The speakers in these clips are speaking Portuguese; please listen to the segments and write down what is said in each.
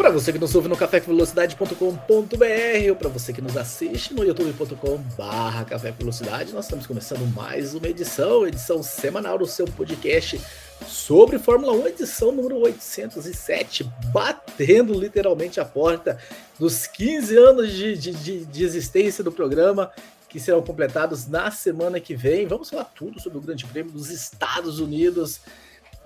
Para você que nos ouve no cafévelocidade.com.br ou para você que nos assiste no youtube.com/barra nós estamos começando mais uma edição, edição semanal do seu podcast sobre Fórmula 1, edição número 807, batendo literalmente a porta dos 15 anos de, de, de, de existência do programa, que serão completados na semana que vem. Vamos falar tudo sobre o Grande Prêmio dos Estados Unidos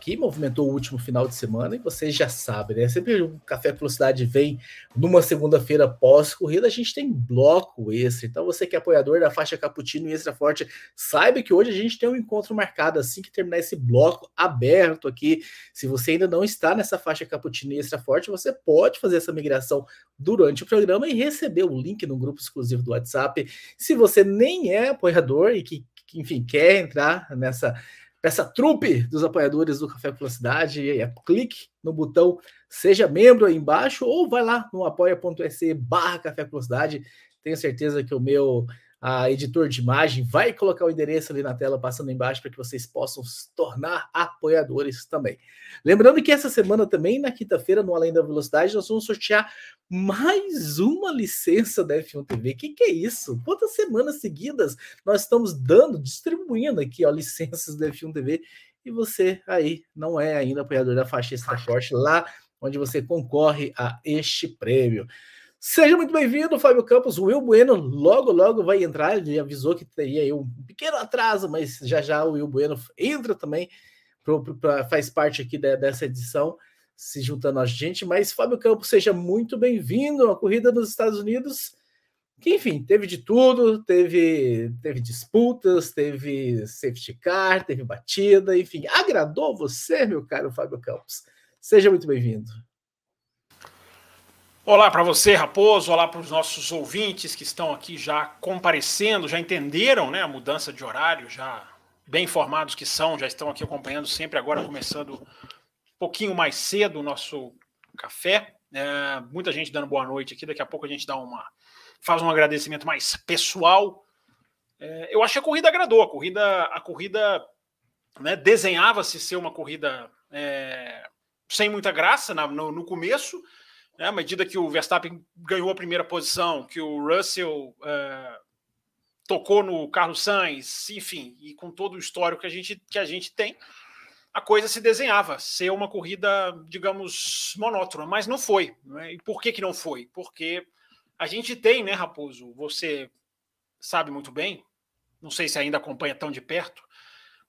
que movimentou o último final de semana, e vocês já sabem, né? Sempre o Café Velocidade vem numa segunda-feira pós-corrida, a gente tem bloco extra. Então, você que é apoiador da faixa Cappuccino e Extra Forte, saiba que hoje a gente tem um encontro marcado assim que terminar esse bloco aberto aqui. Se você ainda não está nessa faixa Cappuccino e Extra Forte, você pode fazer essa migração durante o programa e receber o link no grupo exclusivo do WhatsApp. Se você nem é apoiador e que, que enfim, quer entrar nessa essa trupe dos apoiadores do Café Velocidade, é, clique no botão Seja Membro aí embaixo ou vai lá no apoia.se barra Café Velocidade. Tenho certeza que o meu a editor de imagem vai colocar o endereço ali na tela passando embaixo para que vocês possam se tornar apoiadores também. Lembrando que essa semana também, na quinta-feira, no Além da Velocidade, nós vamos sortear mais uma licença da F1 TV. O que, que, é isso? Quantas semanas seguidas nós estamos dando, distribuindo aqui ó, licenças da F1 TV e você aí não é ainda apoiador da faixa Extra Forte lá onde você concorre a este prêmio. Seja muito bem-vindo, Fábio Campos. Will Bueno logo, logo vai entrar. Ele avisou que teria um pequeno atraso, mas já já o Will Bueno entra também, pro, pro, pra, faz parte aqui de, dessa edição, se juntando a gente. Mas, Fábio Campos, seja muito bem-vindo à corrida nos Estados Unidos. Que, enfim, teve de tudo, teve, teve disputas, teve safety car, teve batida, enfim. Agradou você, meu caro Fábio Campos? Seja muito bem-vindo. Olá para você, Raposo. Olá para os nossos ouvintes que estão aqui já comparecendo, já entenderam né, a mudança de horário, já bem informados que são, já estão aqui acompanhando sempre agora, começando um pouquinho mais cedo o nosso café. É, muita gente dando boa noite aqui. Daqui a pouco a gente dá uma faz um agradecimento mais pessoal. É, eu acho que a corrida agradou. A corrida, a corrida né, desenhava-se ser uma corrida é, sem muita graça na, no, no começo né, à medida que o Verstappen ganhou a primeira posição, que o Russell é, tocou no Carlos Sainz, enfim, e com todo o histórico que a gente, que a gente tem, a coisa se desenhava ser uma corrida, digamos, monótona, mas não foi. Né? E por que, que não foi? Porque a gente tem, né, Raposo? Você sabe muito bem, não sei se ainda acompanha tão de perto,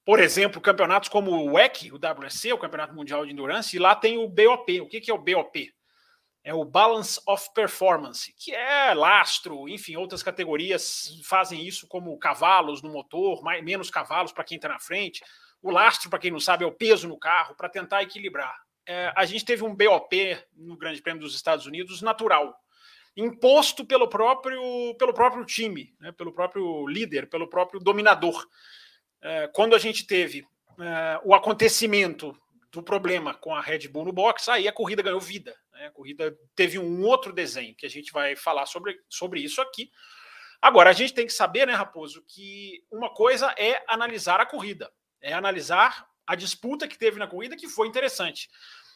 por exemplo, campeonatos como o WEC, o WSC, o Campeonato Mundial de Endurance, e lá tem o BOP. O que, que é o BOP? É o Balance of Performance, que é lastro, enfim, outras categorias fazem isso como cavalos no motor, mais, menos cavalos para quem está na frente. O lastro, para quem não sabe, é o peso no carro para tentar equilibrar. É, a gente teve um BOP no Grande Prêmio dos Estados Unidos natural, imposto pelo próprio, pelo próprio time, né, pelo próprio líder, pelo próprio dominador. É, quando a gente teve é, o acontecimento do problema com a Red Bull no box, aí a corrida ganhou vida. Né? A corrida teve um outro desenho que a gente vai falar sobre, sobre isso aqui. Agora, a gente tem que saber, né, Raposo, que uma coisa é analisar a corrida, é analisar a disputa que teve na corrida, que foi interessante.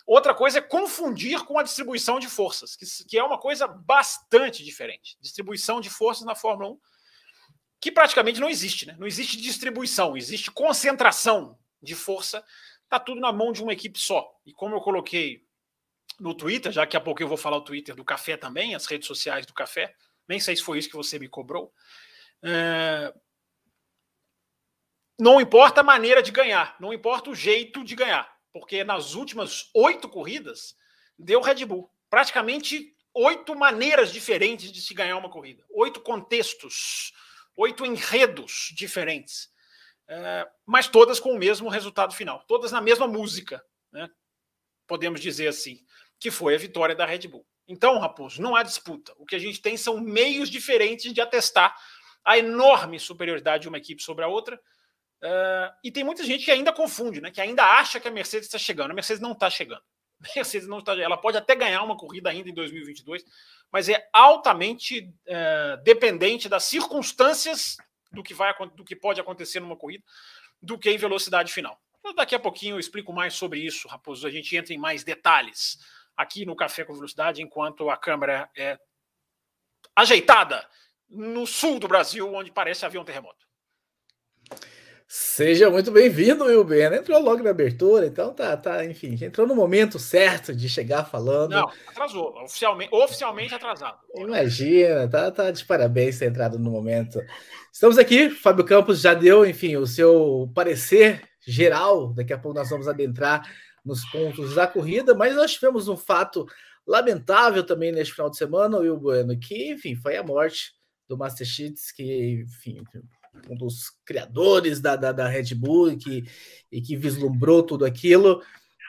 Outra coisa é confundir com a distribuição de forças, que, que é uma coisa bastante diferente. Distribuição de forças na Fórmula 1, que praticamente não existe, né? Não existe distribuição, existe concentração de força. Tá tudo na mão de uma equipe só. E como eu coloquei no Twitter, já que a pouco eu vou falar o Twitter do Café também, as redes sociais do Café. Nem sei se foi isso que você me cobrou. É... Não importa a maneira de ganhar, não importa o jeito de ganhar, porque nas últimas oito corridas deu Red Bull. Praticamente oito maneiras diferentes de se ganhar uma corrida, oito contextos, oito enredos diferentes, é... mas todas com o mesmo resultado final, todas na mesma música, né? podemos dizer assim que foi a vitória da Red Bull. Então, Raposo, não há disputa. O que a gente tem são meios diferentes de atestar a enorme superioridade de uma equipe sobre a outra. Uh, e tem muita gente que ainda confunde, né? Que ainda acha que a Mercedes está chegando. A Mercedes não está chegando. A Mercedes não está. Ela pode até ganhar uma corrida ainda em 2022, mas é altamente uh, dependente das circunstâncias do que vai do que pode acontecer numa corrida, do que em velocidade final. Então, daqui a pouquinho eu explico mais sobre isso, Raposo. A gente entra em mais detalhes aqui no Café com Velocidade, enquanto a câmera é ajeitada no sul do Brasil, onde parece haver um terremoto. Seja muito bem-vindo, Will Ben. Entrou logo na abertura, então tá, tá, enfim, entrou no momento certo de chegar falando. Não, atrasou, oficialmente, oficialmente atrasado. Imagina, tá, tá de parabéns ter entrado no momento. Estamos aqui, Fábio Campos já deu, enfim, o seu parecer geral. Daqui a pouco nós vamos adentrar nos pontos da corrida, mas nós tivemos um fato lamentável também neste final de semana, Will Bueno, que, enfim, foi a morte do Master Cheats, que, enfim, um dos criadores da, da, da Red Bull e que, e que vislumbrou tudo aquilo,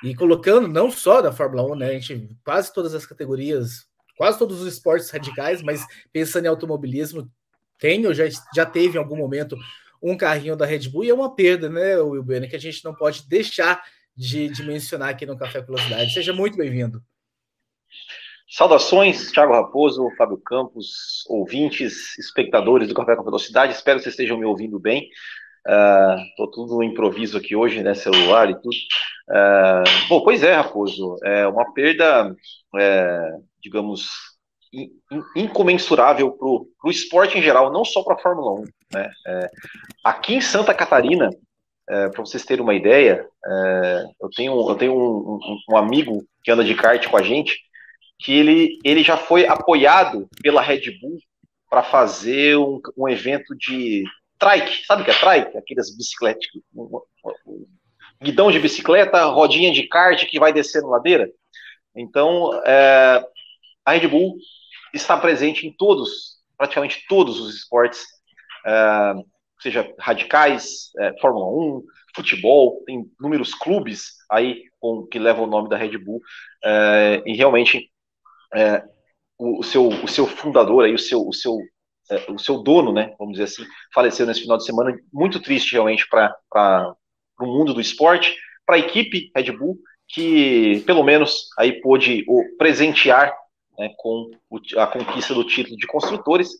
e colocando não só da Fórmula 1, né? A gente, quase todas as categorias, quase todos os esportes radicais, mas pensando em automobilismo, tem ou já, já teve em algum momento um carrinho da Red Bull, e é uma perda, né, Will Bueno, que a gente não pode deixar de, de mencionar aqui no Café Velocidade. Seja muito bem-vindo. Saudações, Thiago Raposo, Fábio Campos, ouvintes, espectadores do Café com Velocidade. Espero que vocês estejam me ouvindo bem. Estou uh, tudo no improviso aqui hoje, né? Celular e tudo. Uh, bom, pois é, Raposo. É uma perda, é, digamos, in, incomensurável para o esporte em geral, não só para a Fórmula 1. Né? É, aqui em Santa Catarina, é, para vocês terem uma ideia, é, eu tenho, eu tenho um, um, um amigo que anda de kart com a gente que ele, ele já foi apoiado pela Red Bull para fazer um, um, evento de trike, sabe o que é trike? Aquelas bicicletas, guidão de bicicleta, rodinha de kart que vai descendo ladeira. Então, é, a Red Bull está presente em todos, praticamente todos os esportes, é, seja radicais, é, Fórmula 1, futebol, tem inúmeros clubes aí com, que levam o nome da Red Bull, é, e realmente é, o, o, seu, o seu fundador, aí, o, seu, o, seu, é, o seu dono, né, vamos dizer assim, faleceu nesse final de semana, muito triste realmente para o mundo do esporte, para a equipe Red Bull, que pelo menos aí pôde o, presentear né, com a conquista do título de construtores,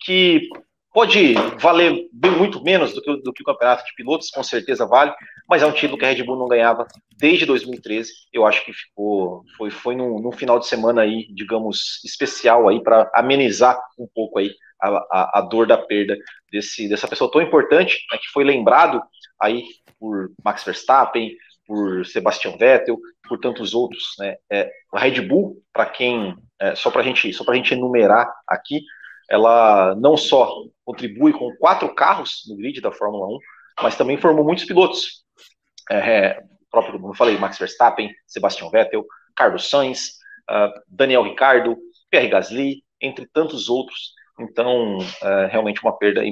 que Pode valer bem muito menos do que, do que o campeonato de pilotos, com certeza vale, mas é um título que a Red Bull não ganhava desde 2013. Eu acho que ficou, foi, foi num, num final de semana aí, digamos, especial aí para amenizar um pouco aí a, a, a, dor da perda desse, dessa pessoa tão importante, né, que foi lembrado aí por Max Verstappen, por Sebastian Vettel, por tantos outros. Né? É, a Red Bull, para quem, é, só para gente, só para gente enumerar aqui, ela não só contribui com quatro carros no grid da Fórmula 1, mas também formou muitos pilotos. É, próprio, como eu falei, Max Verstappen, Sebastian Vettel, Carlos Sainz, uh, Daniel Ricardo, Pierre Gasly, entre tantos outros. Então, uh, realmente uma perda,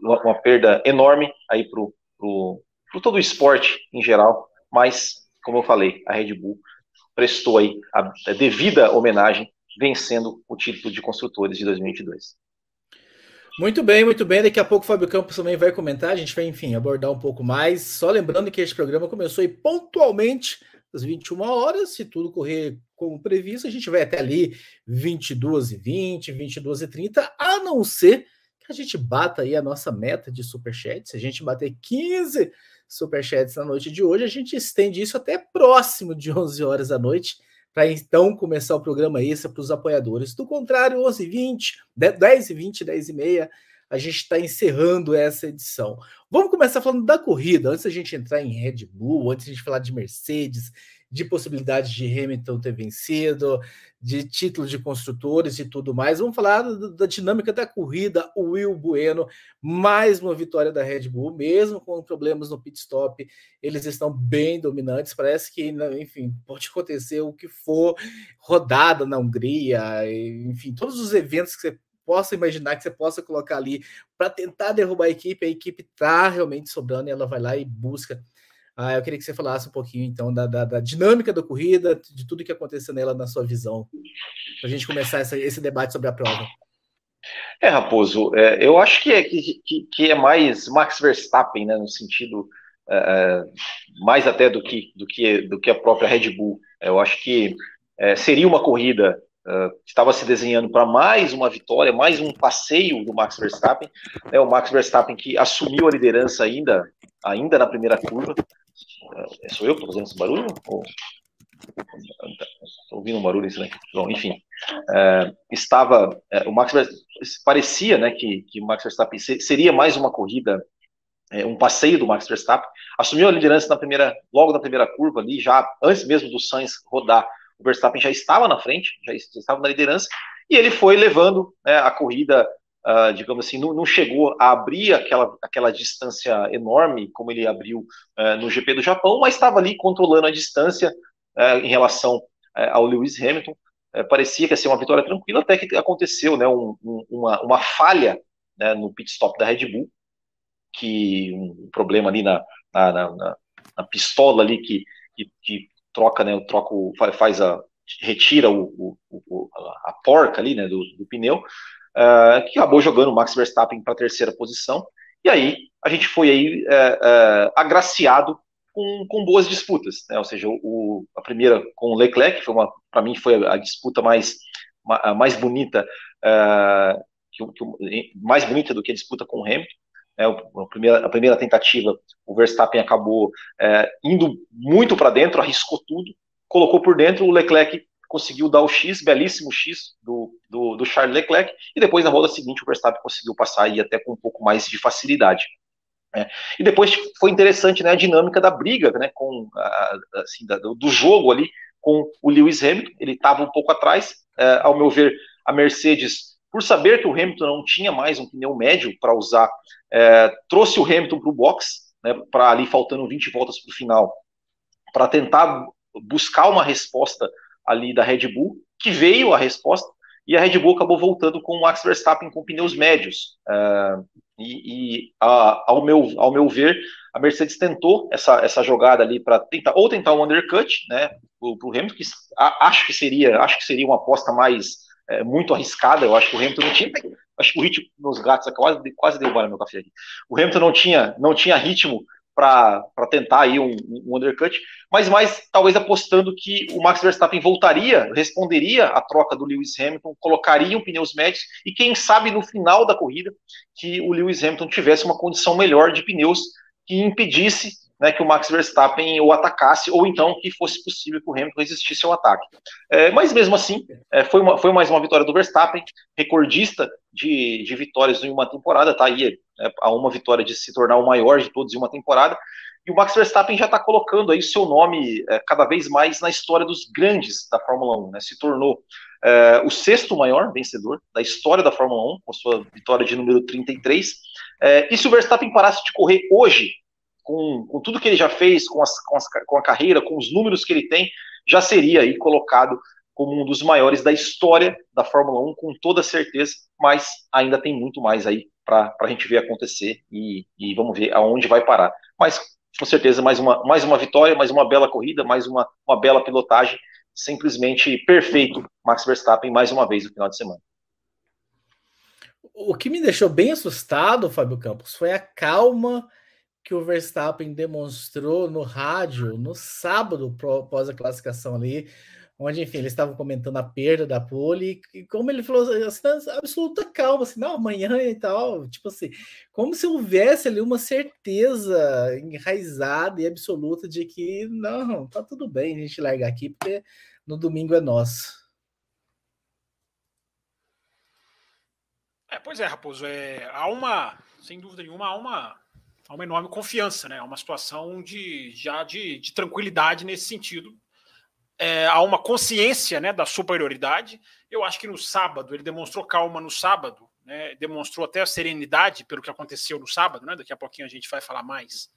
uma perda enorme aí para todo o esporte em geral, mas, como eu falei, a Red Bull prestou aí a, a devida homenagem vencendo o título de construtores de 2022. Muito bem, muito bem. Daqui a pouco o Fábio Campos também vai comentar. A gente vai, enfim, abordar um pouco mais. Só lembrando que este programa começou aí pontualmente às 21 horas. Se tudo correr como previsto, a gente vai até ali 22 e 20, 22 e 30, a não ser que a gente bata aí a nossa meta de superchats. Se a gente bater 15 superchats na noite de hoje, a gente estende isso até próximo de 11 horas da noite para então começar o programa extra para os apoiadores. Do contrário, 11 h 20, 10 h 20, 10 h 30, a gente está encerrando essa edição. Vamos começar falando da corrida, antes da gente entrar em Red Bull, antes a gente falar de Mercedes, de possibilidade de Hamilton ter vencido, de título de construtores e tudo mais. Vamos falar da dinâmica da corrida. O Will Bueno, mais uma vitória da Red Bull, mesmo com problemas no pit stop, eles estão bem dominantes. Parece que, enfim, pode acontecer o que for, rodada na Hungria, enfim, todos os eventos que você possa imaginar que você possa colocar ali para tentar derrubar a equipe, a equipe está realmente sobrando e ela vai lá e busca ah, eu queria que você falasse um pouquinho, então, da, da, da dinâmica da corrida, de tudo que aconteceu nela na sua visão, para a gente começar essa, esse debate sobre a prova. É, Raposo, é, eu acho que é, que, que é mais Max Verstappen, né, no sentido é, é, mais até do que, do, que, do que a própria Red Bull. Eu acho que é, seria uma corrida Uh, estava se desenhando para mais uma vitória, mais um passeio do Max Verstappen. Né, o Max Verstappen que assumiu a liderança ainda, ainda na primeira curva. Uh, sou eu que estou fazendo esse barulho? Estou ouvindo um barulho. Bom, enfim, uh, estava o Max parecia, né, que, que o Max Verstappen seria mais uma corrida um passeio do Max Verstappen, assumiu a liderança na primeira, logo na primeira curva ali, já antes mesmo do Sainz rodar, o Verstappen já estava na frente, já estava na liderança, e ele foi levando né, a corrida, uh, digamos assim, não, não, chegou a abrir aquela, aquela distância enorme como ele abriu uh, no GP do Japão, mas estava ali controlando a distância uh, em relação ao Lewis Hamilton. parecia que ia ser uma vitória tranquila, até que aconteceu né, um, um, uma, uma falha né, no pit stop da Red Bull, que um problema ali na, na, na, na pistola ali que, que, que troca, né, troca o, faz a retira o, o, a porca ali, né, do, do pneu, uh, que acabou jogando o Max Verstappen para a terceira posição. E aí a gente foi aí uh, uh, agraciado com, com, boas disputas, né? Ou seja, o, a primeira com o Leclerc, uma, para mim foi a disputa mais mais bonita, que, que, mais bonita do que a disputa com o Hamilton. É, a, primeira, a primeira tentativa, o Verstappen acabou é, indo muito para dentro, arriscou tudo, colocou por dentro, o Leclerc conseguiu dar o X, belíssimo X do, do, do Charles Leclerc, e depois na roda seguinte o Verstappen conseguiu passar e até com um pouco mais de facilidade. É. E depois foi interessante né, a dinâmica da briga, né, com, assim, da, do jogo ali com o Lewis Hamilton, ele estava um pouco atrás, é, ao meu ver, a Mercedes por saber que o Hamilton não tinha mais um pneu médio para usar, é, trouxe o Hamilton para o box, né, para ali faltando 20 voltas para o final, para tentar buscar uma resposta ali da Red Bull, que veio a resposta, e a Red Bull acabou voltando com o Max Verstappen com pneus médios. É, e, e a, ao, meu, ao meu ver, a Mercedes tentou essa, essa jogada ali para tentar ou tentar um undercut, né, para o Hamilton, que a, acho que seria acho que seria uma aposta mais é, muito arriscada. Eu acho que o Hamilton não tinha. Acho que o ritmo nos gatos quase, quase derrubaram meu café aqui. O Hamilton não tinha, não tinha ritmo para tentar aí um, um, undercut, mas mais talvez apostando que o Max Verstappen voltaria, responderia à troca do Lewis Hamilton, colocaria um pneus médios e quem sabe no final da corrida que o Lewis Hamilton tivesse uma condição melhor de pneus que impedisse né, que o Max Verstappen o atacasse, ou então que fosse possível que o Hamilton resistisse ao ataque. É, mas mesmo assim, é, foi, uma, foi mais uma vitória do Verstappen, recordista de, de vitórias em uma temporada, tá aí é, a uma vitória de se tornar o maior de todos em uma temporada, e o Max Verstappen já está colocando aí seu nome é, cada vez mais na história dos grandes da Fórmula 1, né, se tornou é, o sexto maior vencedor da história da Fórmula 1, com sua vitória de número 33, é, e se o Verstappen parasse de correr hoje, com, com tudo que ele já fez, com, as, com, as, com a carreira, com os números que ele tem, já seria aí colocado como um dos maiores da história da Fórmula 1, com toda certeza, mas ainda tem muito mais aí para a gente ver acontecer e, e, vamos ver aonde vai parar. Mas com certeza mais uma, mais uma vitória, mais uma bela corrida, mais uma, uma bela pilotagem, simplesmente perfeito, Max Verstappen mais uma vez no final de semana. O que me deixou bem assustado, Fábio Campos, foi a calma que o Verstappen demonstrou no rádio no sábado após a classificação ali, onde, enfim, eles estavam comentando a perda da pole, e como ele falou, assim, absoluta calma, assim, não, amanhã e tal, tipo assim, como se houvesse ali uma certeza enraizada e absoluta de que, não, tá tudo bem a gente largar aqui, porque no domingo é nosso. É, pois é, Raposo, é, há uma, sem dúvida nenhuma, há uma há uma enorme confiança, né? Há uma situação de já de, de tranquilidade nesse sentido. É, há uma consciência né, da superioridade. Eu acho que no sábado ele demonstrou calma no sábado, né, demonstrou até a serenidade pelo que aconteceu no sábado. Né, daqui a pouquinho a gente vai falar mais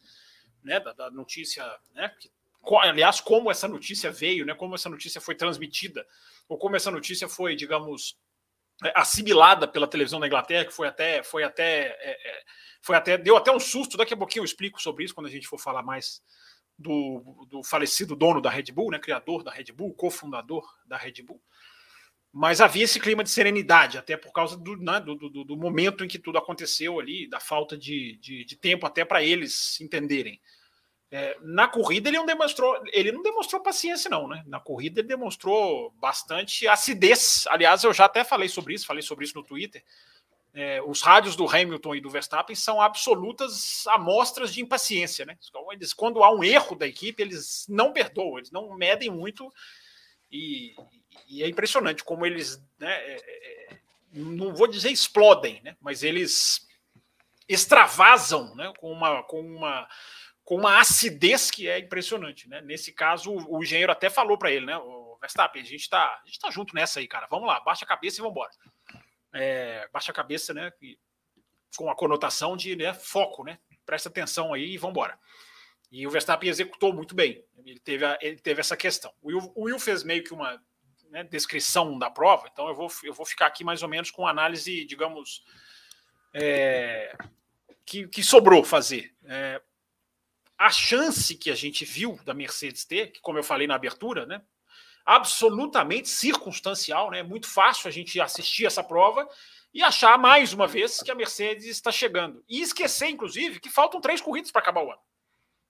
né, da, da notícia, né, que, aliás, como essa notícia veio, né, como essa notícia foi transmitida, ou como essa notícia foi, digamos, assimilada pela televisão da Inglaterra, que foi até, foi até, é, é, foi até, deu até um susto. Daqui a pouquinho eu explico sobre isso quando a gente for falar mais do, do falecido dono da Red Bull, né, criador da Red Bull, cofundador da Red Bull. mas havia esse clima de serenidade, até por causa do, né, do, do, do, momento em que tudo aconteceu ali, da falta de, de, de tempo até para eles entenderem. É, na corrida ele não demonstrou, ele não demonstrou paciência não, né? Na corrida ele demonstrou bastante acidez. Aliás, eu já até falei sobre isso, falei sobre isso no Twitter. É, os rádios do Hamilton e do Verstappen são absolutas amostras de impaciência, né? Eles, quando há um erro da equipe, eles não perdoam, eles não medem muito e, e é impressionante como eles, né? É, é, não vou dizer explodem, né? Mas eles extravasam, né? Com uma, com uma com uma acidez que é impressionante, né? Nesse caso, o, engenheiro até falou para ele, né? O Verstappen, a gente tá, a gente tá junto nessa aí, cara. Vamos lá, baixa a cabeça e vamos embora. É, baixa a cabeça, né? Com a conotação de né, foco, né? Presta atenção aí e vamos embora. E o Verstappen executou muito bem. Ele teve, a, ele teve essa questão. O Will, o Will fez meio que uma né, descrição da prova, então eu vou, eu vou ficar aqui mais ou menos com análise, digamos, é, que, que sobrou fazer. É, a chance que a gente viu da Mercedes ter, que como eu falei na abertura, né, absolutamente circunstancial, né, muito fácil a gente assistir essa prova e achar mais uma vez que a Mercedes está chegando. E esquecer, inclusive, que faltam três corridas para acabar o ano.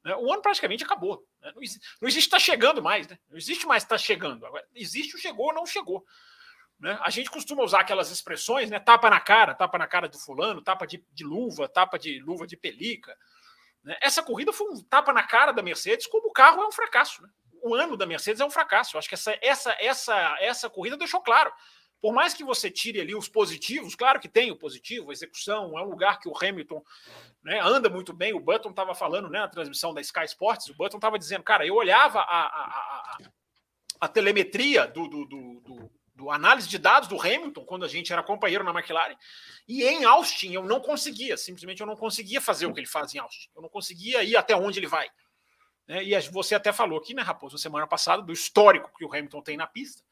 Né? O ano praticamente acabou. Né? Não, existe, não existe está chegando mais, né? não existe mais está chegando. Agora, existe o chegou ou não chegou. Né? A gente costuma usar aquelas expressões, né? tapa na cara, tapa na cara do fulano, tapa de, de luva, tapa de luva de pelica. Né? Essa corrida foi um tapa na cara da Mercedes, como o carro é um fracasso. Né? O ano da Mercedes é um fracasso. Eu acho que essa, essa, essa, essa corrida deixou claro. Por mais que você tire ali os positivos, claro que tem o positivo, a execução, é um lugar que o Hamilton né, anda muito bem. O Button estava falando né, na transmissão da Sky Sports, o Button estava dizendo, cara, eu olhava a, a, a, a telemetria do, do, do, do do análise de dados do Hamilton, quando a gente era companheiro na McLaren, e em Austin eu não conseguia, simplesmente eu não conseguia fazer o que ele faz em Austin, eu não conseguia ir até onde ele vai. Né? E você até falou aqui, né, Raposo, semana passada, do histórico que o Hamilton tem na pista.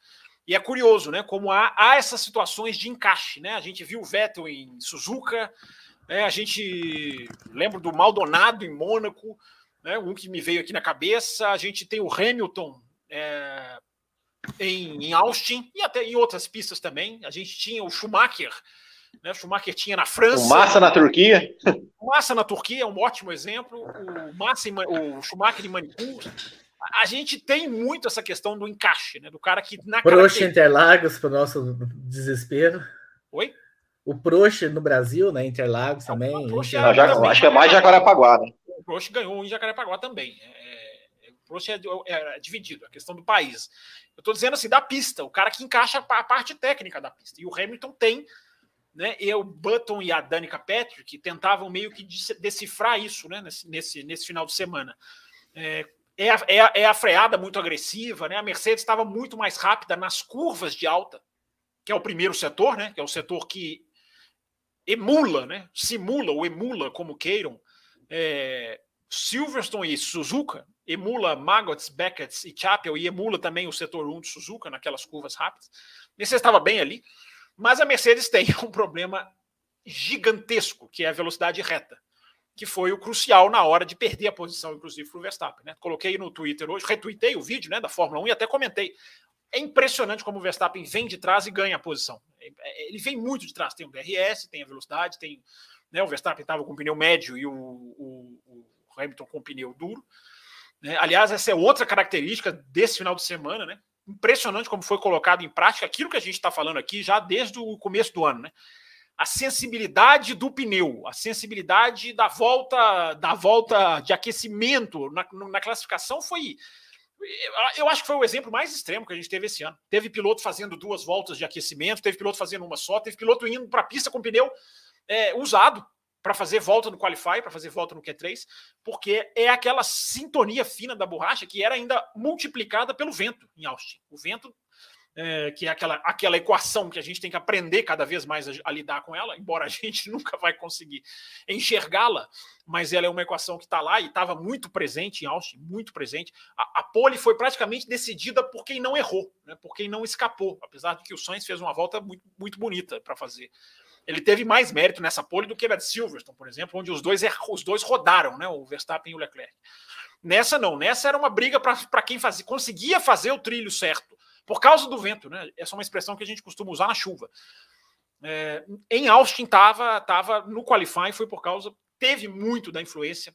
E é curioso, né, como há, há essas situações de encaixe, né? A gente viu o Vettel em Suzuka, né? a gente lembra do Maldonado em Mônaco, né? um que me veio aqui na cabeça, a gente tem o Hamilton é, em, em Austin e até em outras pistas também. A gente tinha o Schumacher, né? O Schumacher tinha na França. O Massa na Turquia. O Massa na Turquia é um ótimo exemplo. O, Massa em, o Schumacher em Manipur. A gente tem muito essa questão do encaixe, né? Do cara que na Proxa Interlagos, para o nosso desespero. Oi? O Proxa no Brasil, né? Interlagos também. Proxa, já, também. Acho que é mais Jacarepaguá, né? O Proxa ganhou em Jacarepaguá também. É, é, o Proxa é, é, dividido, a questão do país. Eu estou dizendo assim, da pista, o cara que encaixa a parte técnica da pista. E o Hamilton tem, né? E o Button e a Danica Patrick tentavam meio que decifrar isso, né? Nesse, nesse, nesse final de semana. É, é, a, é, a, é a freada muito agressiva, né? A Mercedes estava muito mais rápida nas curvas de alta, que é o primeiro setor, né? Que é o setor que emula, né? Simula ou emula, como queiram, é, Silverstone e Suzuka, emula Maggots, Beckett e Chapel e emula também o setor 1 de Suzuka naquelas curvas rápidas. Mercedes estava bem ali, mas a Mercedes tem um problema gigantesco, que é a velocidade reta, que foi o crucial na hora de perder a posição, inclusive, para o Verstappen. Né? Coloquei no Twitter hoje, retuitei o vídeo né, da Fórmula 1 e até comentei. É impressionante como o Verstappen vem de trás e ganha a posição. Ele vem muito de trás. Tem o DRS, tem a velocidade, tem. Né, o Verstappen estava com pneu médio e o, o Hamilton com pneu duro. Né? Aliás, essa é outra característica desse final de semana, né? Impressionante como foi colocado em prática aquilo que a gente está falando aqui já desde o começo do ano, né? A sensibilidade do pneu, a sensibilidade da volta, da volta de aquecimento na, na classificação foi eu acho que foi o exemplo mais extremo que a gente teve esse ano. Teve piloto fazendo duas voltas de aquecimento, teve piloto fazendo uma só, teve piloto indo para a pista com pneu é, usado para fazer volta no Qualify, para fazer volta no Q3, porque é aquela sintonia fina da borracha que era ainda multiplicada pelo vento em Austin. O vento, é, que é aquela, aquela equação que a gente tem que aprender cada vez mais a, a lidar com ela, embora a gente nunca vai conseguir enxergá-la, mas ela é uma equação que está lá e estava muito presente em Austin, muito presente. A, a pole foi praticamente decidida por quem não errou, né, por quem não escapou, apesar de que o Sainz fez uma volta muito, muito bonita para fazer ele teve mais mérito nessa pole do que a de Silverstone, por exemplo, onde os dois, os dois rodaram, né? O Verstappen e o Leclerc. Nessa não, nessa era uma briga para quem fazia, conseguia fazer o trilho certo por causa do vento, né? Essa é uma expressão que a gente costuma usar na chuva. É, em Austin estava tava no qualifying, foi por causa, teve muito da influência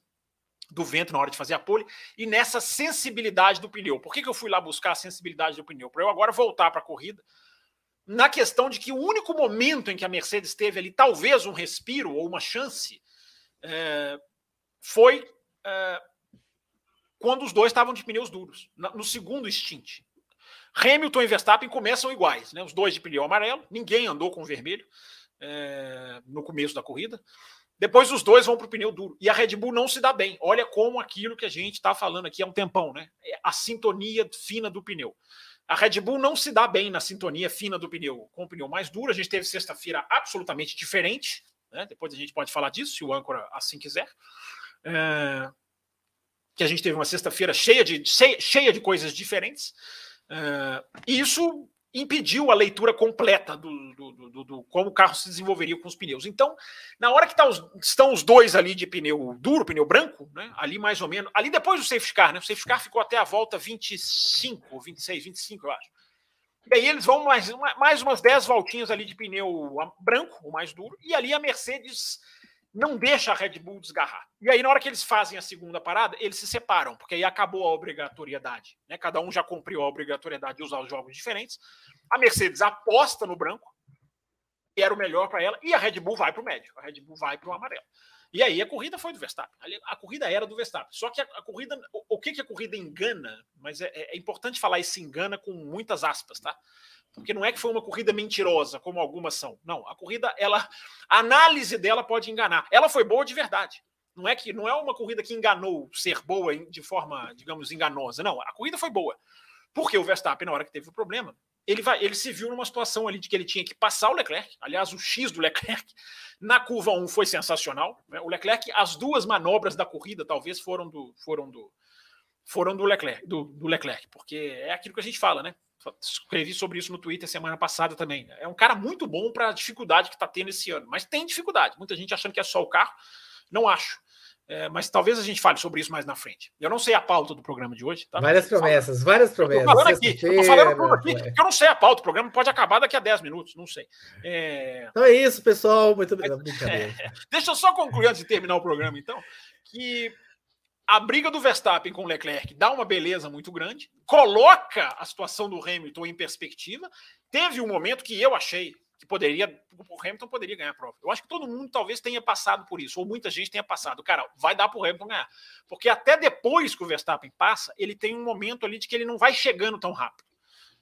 do vento na hora de fazer a pole e nessa sensibilidade do pneu. Por que, que eu fui lá buscar a sensibilidade do pneu? Para eu agora voltar para a corrida, na questão de que o único momento em que a Mercedes teve ali talvez um respiro ou uma chance é, foi é, quando os dois estavam de pneus duros, no segundo stint. Hamilton e Verstappen começam iguais, né? Os dois de pneu amarelo, ninguém andou com vermelho é, no começo da corrida. Depois os dois vão para o pneu duro. E a Red Bull não se dá bem. Olha como aquilo que a gente está falando aqui há um tempão, né? É a sintonia fina do pneu. A Red Bull não se dá bem na sintonia fina do pneu, com o pneu mais duro. A gente teve sexta-feira absolutamente diferente. Né? Depois a gente pode falar disso, se o âncora assim quiser. É... Que a gente teve uma sexta-feira cheia de, cheia de coisas diferentes. Uh, e isso impediu a leitura completa do, do, do, do, como o carro se desenvolveria com os pneus. Então, na hora que tá os, estão os dois ali de pneu duro, pneu branco, né, ali mais ou menos, ali depois do safety car, né, o safety car ficou até a volta 25, 26, 25, eu acho. E aí eles vão mais, mais umas 10 voltinhas ali de pneu branco, o mais duro, e ali a Mercedes não deixa a Red Bull desgarrar. E aí, na hora que eles fazem a segunda parada, eles se separam, porque aí acabou a obrigatoriedade. Né? Cada um já cumpriu a obrigatoriedade de usar os jogos diferentes. A Mercedes aposta no branco, que era o melhor para ela, e a Red Bull vai para o médio, a Red Bull vai para o amarelo. E aí a corrida foi do Verstappen. A corrida era do Verstappen. Só que a, a corrida, o, o, que, que a corrida engana, mas é, é importante falar isso engana com muitas aspas, tá? Porque não é que foi uma corrida mentirosa, como algumas são. Não, a corrida, ela, a análise dela pode enganar. Ela foi boa de verdade. Não é que não é uma corrida que enganou ser boa de forma, digamos, enganosa. Não, a corrida foi boa. Porque o Verstappen, na hora que teve o problema, ele, vai, ele se viu numa situação ali de que ele tinha que passar o Leclerc. Aliás, o X do Leclerc na curva 1 foi sensacional. Né? O Leclerc, as duas manobras da corrida talvez foram do foram do foram do Leclerc, do, do Leclerc, porque é aquilo que a gente fala, né? Escrevi sobre isso no Twitter semana passada também. É um cara muito bom para a dificuldade que está tendo esse ano, mas tem dificuldade. Muita gente achando que é só o carro. Não acho. É, mas talvez a gente fale sobre isso mais na frente. Eu não sei a pauta do programa de hoje. Tá? Várias promessas, várias promessas. Tô falando aqui, eu falando aqui, eu não sei a pauta. O programa pode acabar daqui a 10 minutos, não sei. É... Então é isso, pessoal. Muito obrigado. É, deixa eu só concluir antes de terminar o programa, então, que a briga do Verstappen com o Leclerc dá uma beleza muito grande, coloca a situação do Hamilton em perspectiva. Teve um momento que eu achei que poderia, o Hamilton poderia ganhar a prova. Eu acho que todo mundo talvez tenha passado por isso, ou muita gente tenha passado. Cara, vai dar para o Hamilton ganhar. Porque até depois que o Verstappen passa, ele tem um momento ali de que ele não vai chegando tão rápido.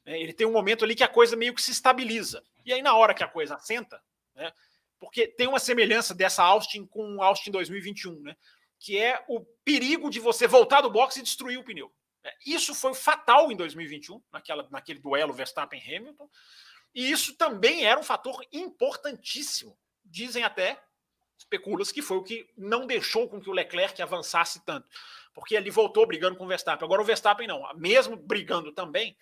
Né? Ele tem um momento ali que a coisa meio que se estabiliza. E aí, na hora que a coisa assenta, né? porque tem uma semelhança dessa Austin com Austin 2021, né? Que é o perigo de você voltar do boxe e destruir o pneu. É, isso foi fatal em 2021, naquela, naquele duelo Verstappen-Hamilton, e isso também era um fator importantíssimo. Dizem até, especulas, que foi o que não deixou com que o Leclerc avançasse tanto, porque ele voltou brigando com o Verstappen. Agora o Verstappen não, mesmo brigando também,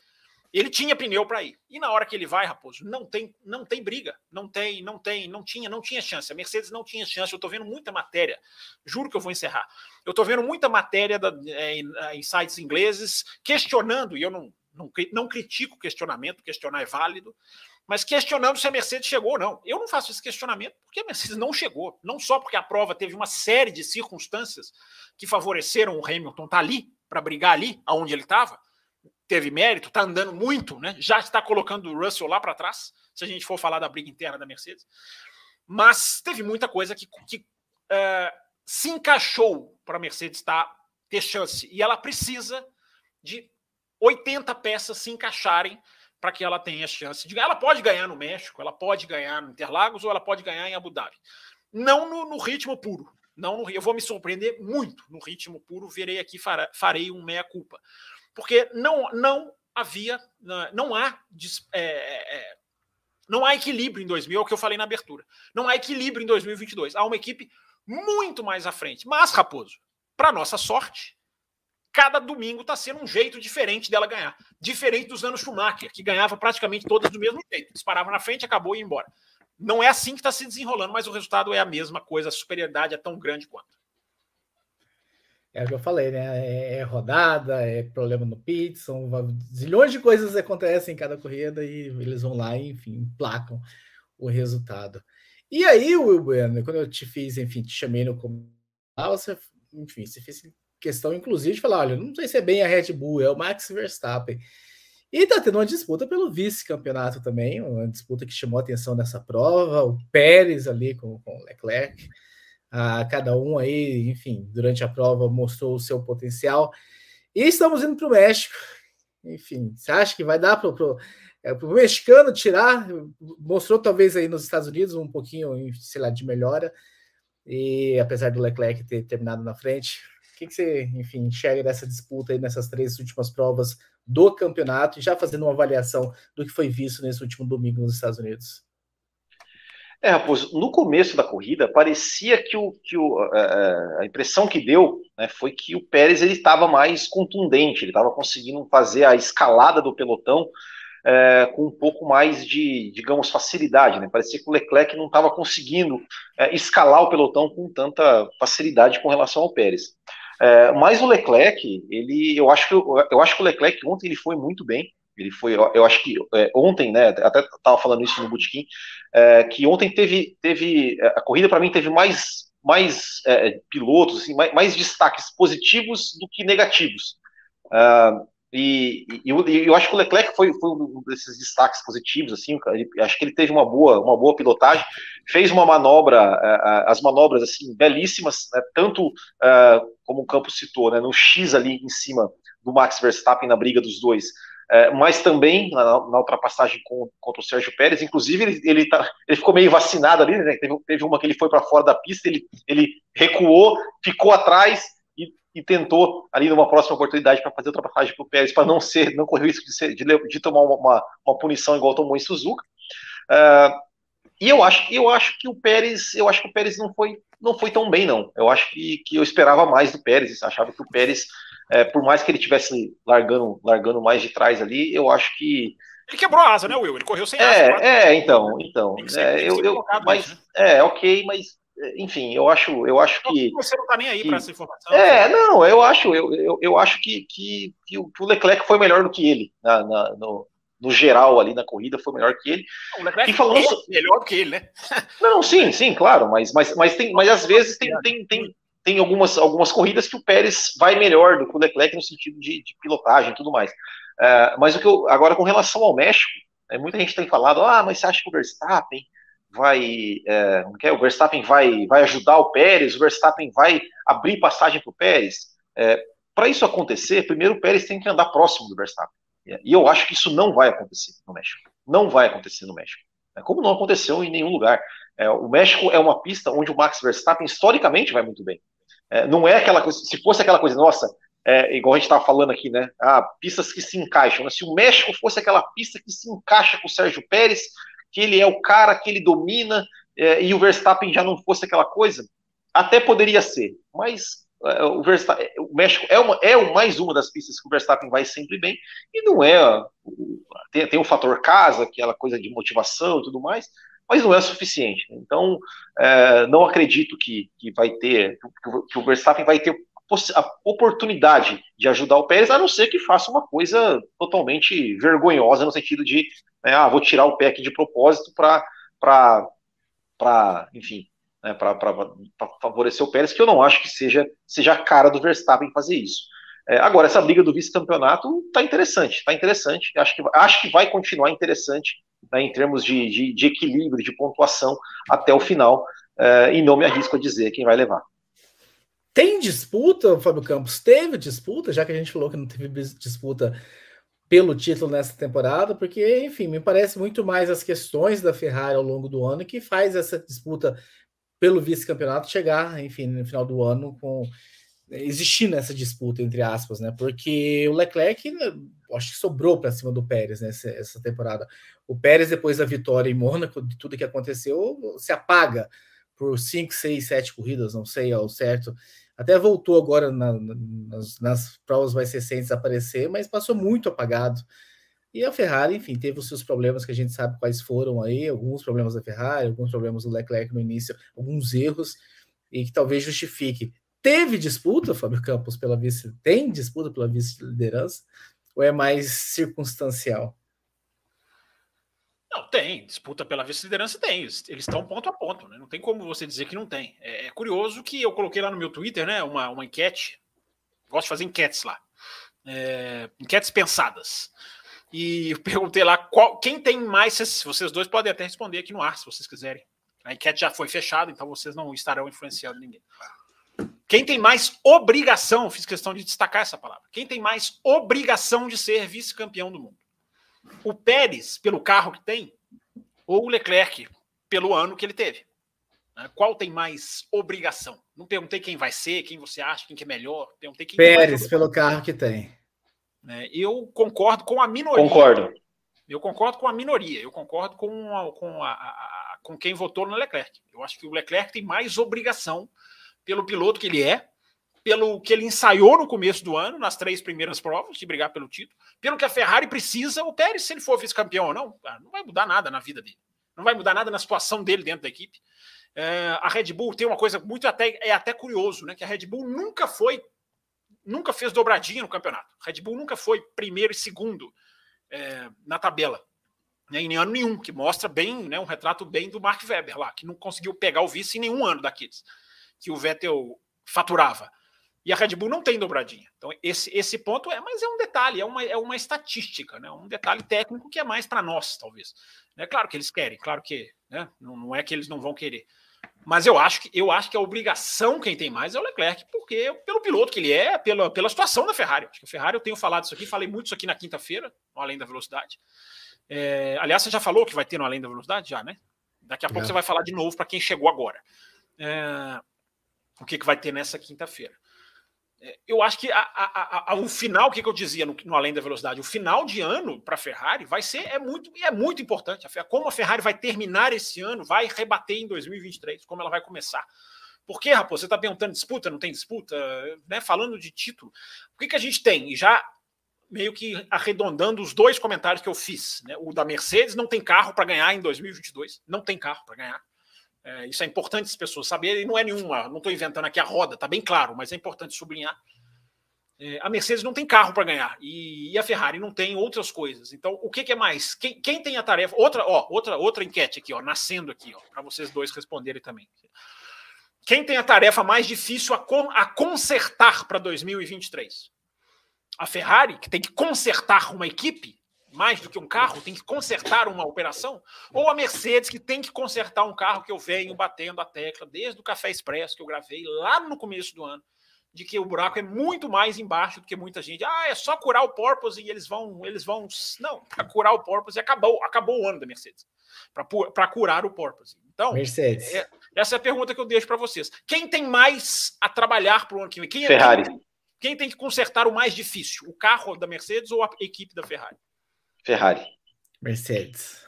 ele tinha pneu para ir. E na hora que ele vai, Raposo, não tem, não tem briga, não tem, não tem, não tinha, não tinha chance. A Mercedes não tinha chance. Eu estou vendo muita matéria. Juro que eu vou encerrar. Eu estou vendo muita matéria da, é, em sites ingleses questionando, e eu não, não, não critico questionamento, questionar é válido, mas questionando se a Mercedes chegou ou não. Eu não faço esse questionamento porque a Mercedes não chegou. Não só porque a prova teve uma série de circunstâncias que favoreceram o Hamilton estar tá ali, para brigar ali, aonde ele estava, teve mérito, está andando muito, né? já está colocando o Russell lá para trás, se a gente for falar da briga interna da Mercedes. Mas teve muita coisa que, que uh, se encaixou para a Mercedes tá, ter chance. E ela precisa de 80 peças se encaixarem para que ela tenha chance de ganhar. Ela pode ganhar no México, ela pode ganhar no Interlagos ou ela pode ganhar em Abu Dhabi. Não no, no ritmo puro. Não no, eu vou me surpreender muito no ritmo puro. Verei aqui, farei um meia-culpa porque não, não havia, não há, é, é, é, não há equilíbrio em 2000, é o que eu falei na abertura. Não há equilíbrio em 2022. Há uma equipe muito mais à frente. Mas, Raposo, para nossa sorte, cada domingo está sendo um jeito diferente dela ganhar. Diferente dos anos Schumacher, que ganhava praticamente todas do mesmo jeito. Disparava na frente, acabou e ia embora. Não é assim que está se desenrolando, mas o resultado é a mesma coisa. A superioridade é tão grande quanto. É o que eu falei, né? É, é rodada, é problema no pit, são zilhões de coisas acontecem em cada corrida e eles vão lá e, enfim, placam o resultado. E aí, Will Bueno, quando eu te fiz, enfim, te chamei no você, enfim, você fez questão, inclusive, de falar: olha, não sei se é bem a Red Bull, é o Max Verstappen. E tá tendo uma disputa pelo vice-campeonato também, uma disputa que chamou atenção nessa prova, o Pérez ali com, com o Leclerc. Ah, cada um aí, enfim, durante a prova mostrou o seu potencial. E estamos indo para o México. Enfim, você acha que vai dar para o é, mexicano tirar? Mostrou talvez aí nos Estados Unidos um pouquinho, sei lá, de melhora. E apesar do Leclerc ter terminado na frente, o que, que você, enfim, enxerga dessa disputa aí nessas três últimas provas do campeonato e já fazendo uma avaliação do que foi visto nesse último domingo nos Estados Unidos? É, Raposo, no começo da corrida, parecia que, o, que o, a, a impressão que deu né, foi que o Pérez estava mais contundente, ele estava conseguindo fazer a escalada do pelotão é, com um pouco mais de, digamos, facilidade. Né? Parecia que o Leclerc não estava conseguindo é, escalar o pelotão com tanta facilidade com relação ao Pérez. É, mas o Leclerc, ele, eu acho que eu acho que o Leclerc ontem ele foi muito bem. Ele foi, eu acho que é, ontem, né? Até estava falando isso no Bootkin, é, que ontem teve, teve é, a corrida para mim teve mais, mais é, pilotos, assim, mais, mais, destaques positivos do que negativos. Uh, e, e eu, eu, acho que o Leclerc foi, foi, um desses destaques positivos, assim, acho que ele teve uma boa, uma boa pilotagem, fez uma manobra, uh, as manobras assim belíssimas, né, tanto uh, como o Campos citou, né, no X ali em cima do Max Verstappen na briga dos dois, uh, mas também na, na ultrapassagem com, contra o Sérgio Pérez, inclusive ele, ele, tá, ele ficou meio vacinado ali, né, teve, teve uma que ele foi para fora da pista, ele, ele recuou, ficou atrás e tentou ali numa próxima oportunidade para fazer ultrapassagem para o Pérez, para não ser, não correr o risco de, ser, de, de tomar uma, uma, punição igual tomou em Suzuka. Uh, e eu acho, eu acho que o Pérez, eu acho que o Pérez não foi, não foi tão bem não. Eu acho que, que eu esperava mais do Pérez. Achava que o Pérez, é, por mais que ele tivesse largando, largando mais de trás ali, eu acho que ele quebrou a asa, né, Will? Ele correu sem asa. É, é então, então. É, eu, eu, mas, né? é, ok, mas enfim, eu acho, eu acho que. Você não está nem aí para essa informação. É, não, eu acho, eu, eu, eu acho que, que, que, o, Leclerc foi melhor do que ele na, na no, no, geral ali na corrida, foi melhor que ele. O Leclerc e falando é melhor do que ele, né? Não, sim, sim, claro, mas, mas, mas, tem, mas às vezes tem, tem, tem, tem algumas, algumas corridas que o Pérez vai melhor do que o Leclerc no sentido de, de pilotagem e tudo mais. Uh, mas o que eu, agora com relação ao México, é, muita gente tem falado, ah, mas você acha que o Verstappen vai, é, é, o Verstappen vai, vai ajudar o Pérez, o Verstappen vai abrir passagem para o Pérez. É, para isso acontecer, primeiro o Pérez tem que andar próximo do Verstappen. E eu acho que isso não vai acontecer no México. Não vai acontecer no México. Como não aconteceu em nenhum lugar. É, o México é uma pista onde o Max Verstappen historicamente vai muito bem. É, não é aquela coisa, se fosse aquela coisa, nossa, é, igual a gente estava falando aqui, né? Ah, pistas que se encaixam. Né? Se o México fosse aquela pista que se encaixa com o Sérgio Pérez, que ele é o cara que ele domina é, e o Verstappen já não fosse aquela coisa, até poderia ser, mas é, o, o México é, uma, é mais uma das pistas que o Verstappen vai sempre bem, e não é. Tem, tem o fator casa, aquela coisa de motivação e tudo mais, mas não é suficiente. Então, é, não acredito que, que vai ter, que o Verstappen vai ter a oportunidade de ajudar o Pérez, a não ser que faça uma coisa totalmente vergonhosa no sentido de, né, ah, vou tirar o pé aqui de propósito para, enfim, né, para favorecer o Pérez, que eu não acho que seja, seja a cara do Verstappen fazer isso. É, agora, essa briga do vice-campeonato está interessante, está interessante, acho que, acho que vai continuar interessante né, em termos de, de, de, equilíbrio, de pontuação até o final, é, e não me arrisco a dizer quem vai levar. Tem disputa, Fábio Campos? Teve disputa, já que a gente falou que não teve disputa pelo título nessa temporada, porque, enfim, me parece muito mais as questões da Ferrari ao longo do ano que faz essa disputa pelo vice-campeonato chegar, enfim, no final do ano com existindo essa disputa entre aspas, né? Porque o Leclerc né, acho que sobrou para cima do Pérez nessa né, essa temporada. O Pérez depois da vitória em Mônaco, de tudo que aconteceu, se apaga por 5, 6, 7 corridas, não sei ao certo. Até voltou agora na, nas, nas, provas mais recentes a aparecer, mas passou muito apagado. E a Ferrari, enfim, teve os seus problemas que a gente sabe quais foram aí, alguns problemas da Ferrari, alguns problemas do Leclerc no início, alguns erros, e que talvez justifique teve disputa, Fábio Campos, pela vice, tem disputa pela vice-liderança, ou é mais circunstancial? Não, tem. Disputa pela vice-liderança tem. Eles estão ponto a ponto, né? Não tem como você dizer que não tem. É, é, curioso que eu coloquei lá no meu Twitter, né? Uma, uma enquete. Gosto de fazer enquetes lá. É, enquetes pensadas. E eu perguntei lá qual, quem tem mais. Vocês dois podem até responder aqui no ar, se vocês quiserem. A enquete já foi fechada, então vocês não estarão influenciando ninguém. Quem tem mais obrigação, fiz questão de destacar essa palavra, quem tem mais obrigação de ser vice-campeão do mundo? O Pérez, pelo carro que tem, ou o Leclerc, pelo ano que ele teve? Né? Qual tem mais obrigação? Não perguntei quem vai ser, quem você acha, quem que é melhor. Perguntei quem Pérez, pelo carro que tem. Né? Eu concordo com a minoria. Concordo. Eu concordo com a minoria. Eu concordo com, a, com, a, a, com quem votou no Leclerc. Eu acho que o Leclerc tem mais obrigação pelo piloto que ele é, pelo que ele ensaiou no começo do ano, nas três primeiras provas, de brigar pelo título, pelo que a Ferrari precisa, o Pérez, se ele for vice-campeão ou não, não vai mudar nada na vida dele. Não vai mudar nada na situação dele dentro da equipe. É, a Red Bull tem uma coisa muito até é até curioso, né? Que a Red Bull nunca foi, nunca fez dobradinha no campeonato. A Red Bull nunca foi primeiro e segundo é, na tabela, né, em ano nenhum, que mostra bem, né, um retrato bem do Mark Webber lá, que não conseguiu pegar o vice em nenhum ano daqueles que o Vettel faturava. E a Red Bull não tem dobradinha. Então, esse, esse ponto é, mas é um detalhe, é uma, é uma estatística, né? um detalhe técnico que é mais para nós, talvez. É claro que eles querem, claro que né? não, não é que eles não vão querer. Mas eu acho que eu acho que a obrigação quem tem mais é o Leclerc, porque pelo piloto que ele é, pela, pela situação da Ferrari. Acho que a Ferrari, eu tenho falado isso aqui, falei muito isso aqui na quinta-feira, no Além da Velocidade. É, aliás, você já falou o que, que vai ter nessa quinta-feira. É, eu acho que a, a, a, o final, o que, que eu dizia no, no, Além da Velocidade, o final de ano para a Ferrari vai ser é muito, é muito importante. Como a Ferrari vai terminar esse ano, vai rebater em 2023, como ela vai começar. Por que, Raposo? Você está perguntando disputa, não tem disputa? Né? Falando de título, o que, que a gente tem? E já meio que arredondando os dois comentários que eu fiz. Né? O da Mercedes não tem carro para ganhar em 2022, não tem carro para ganhar. É, isso é importante as pessoas saberem, não é nenhuma, não estou inventando aqui a roda, está bem claro, mas é importante sublinhar. É, a Mercedes não tem carro para ganhar e, e, a Ferrari não tem outras coisas. Então, o que, que é mais? Quem, quem, tem a tarefa? Outra, ó, outra, outra enquete aqui, ó, nascendo aqui, para vocês dois responderem também. Quem tem a tarefa mais difícil a, a consertar para 2023? A Ferrari, que tem que consertar uma equipe, mais do que um carro, tem que consertar uma operação, ou a Mercedes, que tem que consertar um carro que eu venho batendo a tecla desde o Café Expresso que eu gravei lá no começo do ano, de que o buraco é muito mais embaixo do que muita gente. Ah, é só curar o porpoise e eles vão, eles vão. Não, para curar o porpoise acabou, acabou o ano da Mercedes. Para curar o porpoise. Então, Mercedes. É, essa é a pergunta que eu deixo para vocês. Quem tem mais a trabalhar para o ano que vem? Quem, é Ferrari. Quem, quem tem que consertar o mais difícil? O carro da Mercedes ou a equipe da Ferrari? Ferrari. Mercedes.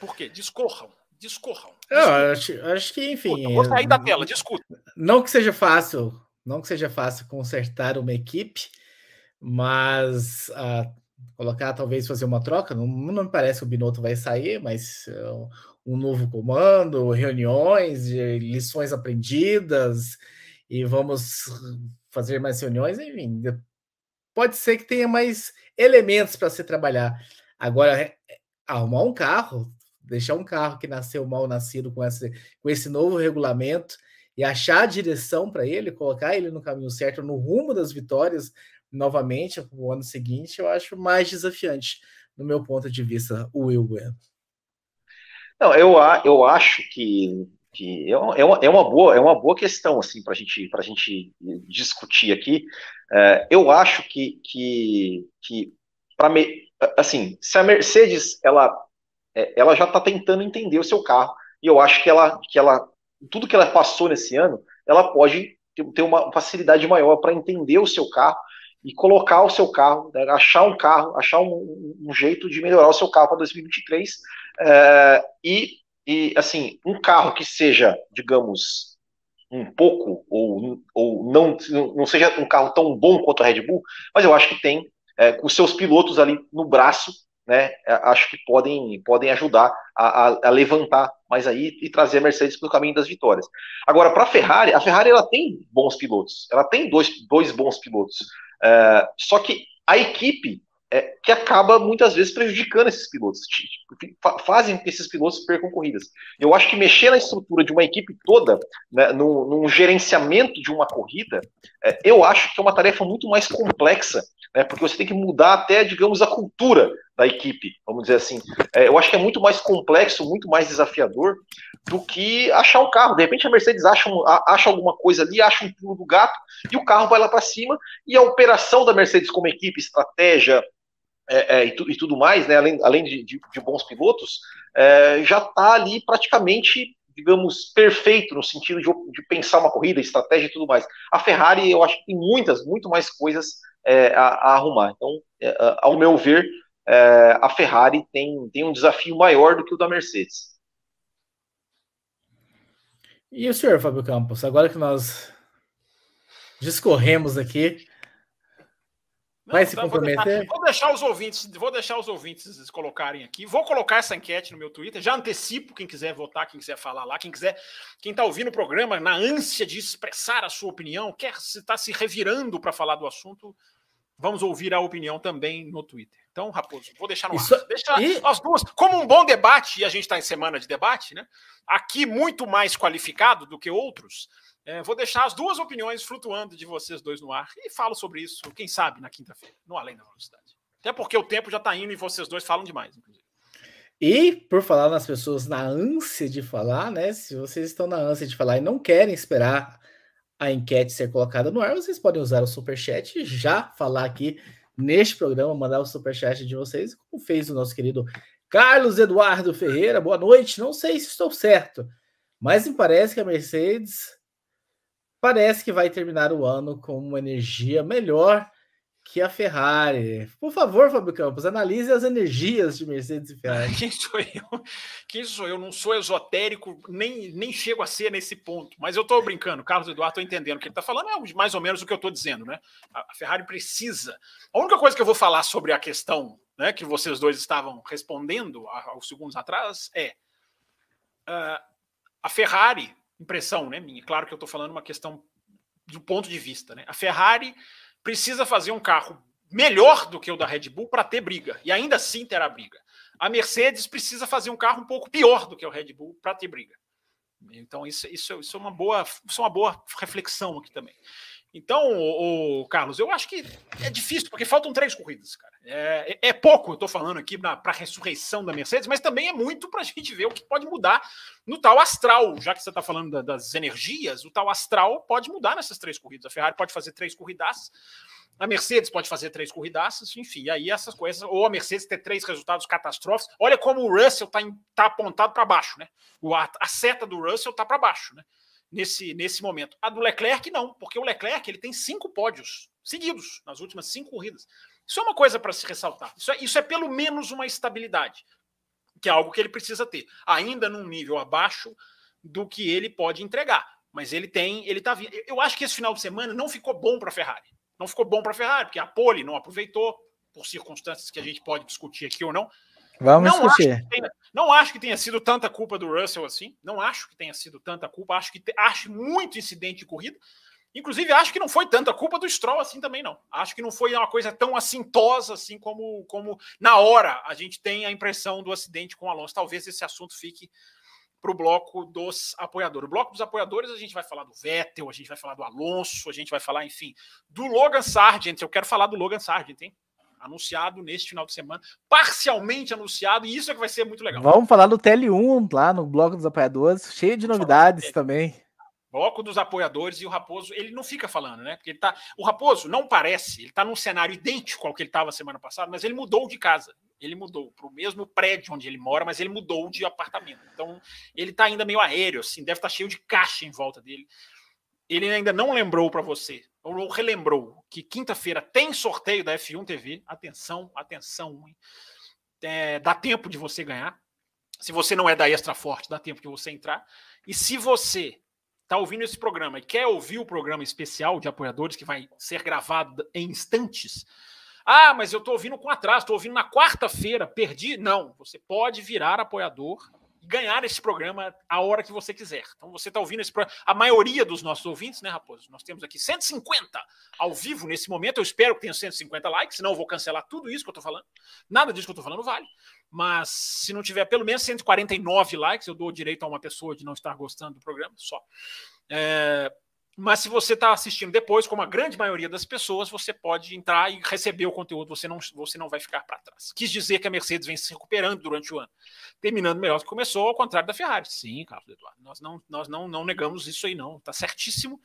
Por quê? Discorram. Discorram. Eu acho, acho que, enfim. Vou sair da tela, discuta. Não que seja fácil, não que seja fácil consertar uma equipe, mas uh, colocar, talvez fazer uma troca, não, não me parece que o Binotto vai sair, mas uh, um novo comando, reuniões, lições aprendidas, e vamos fazer mais reuniões, enfim. Pode ser que tenha mais elementos para se trabalhar. Agora, é, é, arrumar um carro, deixar um carro que nasceu mal nascido com esse, com esse novo regulamento e achar a direção para ele, colocar ele no caminho certo, no rumo das vitórias novamente no ano seguinte, eu acho mais desafiante, no meu ponto de vista, o Will Bueno. Não, eu, eu acho que, que é, uma, é, uma boa, é uma boa questão assim, para gente, a gente discutir aqui. É, eu acho que, que, que para assim, se a Mercedes ela, é, ela já está tentando entender o seu carro e eu acho que ela, que ela tudo que ela passou nesse ano, ela pode ter uma facilidade maior para entender o seu carro e colocar o seu carro, né, achar um carro, achar um, um, jeito de melhorar o seu carro para 2023 é, e, e assim um carro que seja, digamos, um pouco, ou, ou não, não seja um carro tão bom quanto a Red Bull, mas eu acho que tem, é, com seus pilotos ali no braço, né, acho que podem, podem ajudar a, a, a levantar mais aí e trazer a Mercedes para o caminho das vitórias. Agora, para a Ferrari, a Ferrari ela tem bons pilotos, ela tem dois, dois bons pilotos, é, só que a equipe é, que acaba muitas vezes prejudicando esses pilotos, fazem que esses pilotos percam corridas. Eu acho que mexer na estrutura de uma equipe toda, né, num, num, gerenciamento de uma corrida, é, eu acho que é uma tarefa muito mais complexa, né, porque você tem que mudar até, digamos, a cultura da equipe, vamos dizer assim. É, eu acho que é muito mais complexo, muito mais desafiador do que achar um carro. De repente a Mercedes acha, um, acha alguma coisa ali, acha um pulo do gato e o carro vai lá para cima e a operação da Mercedes como equipe, estratégia, é, é, e, tu, e, tudo mais, né, além, além de, de, de bons pilotos, é, já está ali praticamente, digamos, perfeito no sentido de, de, pensar uma corrida, estratégia e tudo mais. A Ferrari, eu acho que tem muitas, muito mais coisas é, a, a, arrumar. Então, é, ao meu ver, é, a Ferrari tem, tem um desafio maior do que o da Mercedes. E o senhor, Fábio Campos, agora que nós discorremos aqui, Vai se comprometer? Vou deixar, vou deixar, os ouvintes, vou deixar os ouvintes colocarem aqui. Vou colocar essa enquete no meu Twitter. Já antecipo quem quiser votar, quem quiser falar lá, quem quiser, quem está ouvindo o programa na ânsia de expressar a sua opinião, quer se está se revirando para falar do assunto, vamos ouvir a opinião também no Twitter. Então, Raposo, vou deixar no Isso, ar. Deixa e... as duas, como um bom debate, e a gente está em semana de debate, né? Aqui muito mais qualificado do que outros. É, vou deixar as duas opiniões flutuando de vocês dois no ar e falo sobre isso, quem sabe, na quinta-feira, no Além da Velocidade. Até porque o tempo já está indo e vocês dois falam demais, inclusive. E por falar nas pessoas na ânsia de falar, né? Se vocês estão na ânsia de falar e não querem esperar a enquete ser colocada no ar, vocês podem usar o superchat e já falar aqui neste programa, mandar o superchat de vocês, como fez o nosso querido Carlos Eduardo Ferreira. Boa noite. Não sei se estou certo, mas me parece que a Mercedes parece que vai terminar o ano com uma energia melhor que a Ferrari. Por favor, Fábio Campos, analise as energias de Mercedes e Ferrari. Quem sou eu? Quem sou eu? Não sou esotérico, nem, nem chego a ser nesse ponto. Mas eu estou brincando, Carlos Eduardo, estou entendendo o que ele está falando, é mais ou menos o que eu estou dizendo, né? A Ferrari precisa. A única coisa que eu vou falar sobre a questão né, que vocês dois estavam respondendo aos segundos atrás é uh, a Ferrari impressão, né, minha. Claro que eu estou falando uma questão do ponto de vista, né? A Ferrari precisa fazer um carro melhor do que o da Red Bull para ter briga e ainda assim terá briga. A Mercedes precisa fazer um carro um pouco pior do que o Red Bull para ter briga. Então isso, isso, isso é uma boa, isso é uma boa reflexão aqui também. Então, o, o, Carlos, eu acho que é difícil, porque faltam três corridas, cara. É, é, é pouco, eu estou falando aqui para a ressurreição da Mercedes, mas também é muito para a gente ver o que pode mudar no tal astral. Já que você está falando da, das energias, o tal astral pode mudar nessas três corridas. A Ferrari pode fazer três corridas, a Mercedes pode fazer três corridas, enfim, aí essas coisas, ou a Mercedes ter três resultados catastróficos. Olha como o Russell está tá apontado para baixo, né? O, a, a seta do Russell está para baixo, né? Nesse, nesse momento. A do Leclerc, não, porque o Leclerc ele tem cinco pódios seguidos nas últimas cinco corridas. Isso é uma coisa para se ressaltar. Isso é, isso é pelo menos uma estabilidade, que é algo que ele precisa ter, ainda num nível abaixo do que ele pode entregar. Mas ele tem, ele tá Eu acho que esse final de semana não ficou bom para a Ferrari. Não ficou bom para a Ferrari, porque a pole não aproveitou, por circunstâncias que a gente pode discutir aqui ou não. Vamos não discutir. Acho tenha, não acho que tenha sido tanta culpa do Russell assim. Não acho que tenha sido tanta culpa. Acho que te, acho muito incidente de corrida. Inclusive, acho que não foi tanta culpa do Stroll assim também, não. Acho que não foi uma coisa tão assintosa assim como, como na hora a gente tem a impressão do acidente com o Alonso. Talvez esse assunto fique para o bloco dos apoiadores. O bloco dos apoiadores, a gente vai falar do Vettel, a gente vai falar do Alonso, a gente vai falar, enfim, do Logan Sargent. Eu quero falar do Logan Sargent, hein? Anunciado neste final de semana, parcialmente anunciado, e isso é que vai ser muito legal. Vamos falar do TL1 lá no bloco dos apoiadores, cheio de novidades também. Bloco dos apoiadores e o Raposo, ele não fica falando, né? Porque ele tá, o Raposo não parece, ele está num cenário idêntico ao que ele estava semana passada, mas ele mudou de casa. Ele mudou para o mesmo prédio onde ele mora, mas ele mudou de apartamento. Então, ele está ainda meio aéreo, assim, deve estar tá cheio de caixa em volta dele. Ele ainda não lembrou para você ou relembrou que quinta-feira tem sorteio da F1 TV. Atenção, atenção. É, dá tempo de você ganhar. Se você não é da Extra Forte, dá tempo de você entrar. E se você está ouvindo esse programa e quer ouvir o programa especial de apoiadores que vai ser gravado em instantes, Ah, mas eu estou ouvindo com atraso, estou ouvindo na quarta-feira, perdi. Não, você pode virar apoiador ganhar esse programa a hora que você quiser. Então você está ouvindo esse programa. A maioria dos nossos ouvintes, né, Raposo? Nós temos aqui 150 ao vivo nesse momento. Eu espero que tenha 150 likes, senão eu vou cancelar tudo isso que eu estou falando. Nada disso que eu estou falando vale. Mas se não tiver pelo menos 149 likes, eu dou direito a uma pessoa de não estar gostando do programa só. É, mas se você está assistindo depois, como a grande maioria das pessoas, você pode entrar e receber o conteúdo, você não, você não vai ficar para trás. Quis dizer que a Mercedes vem se recuperando durante o ano, terminando melhor do que começou, ao contrário da Ferrari. Sim, Carlos Eduardo, nós não, nós não, não negamos isso aí, não. Está certíssimo.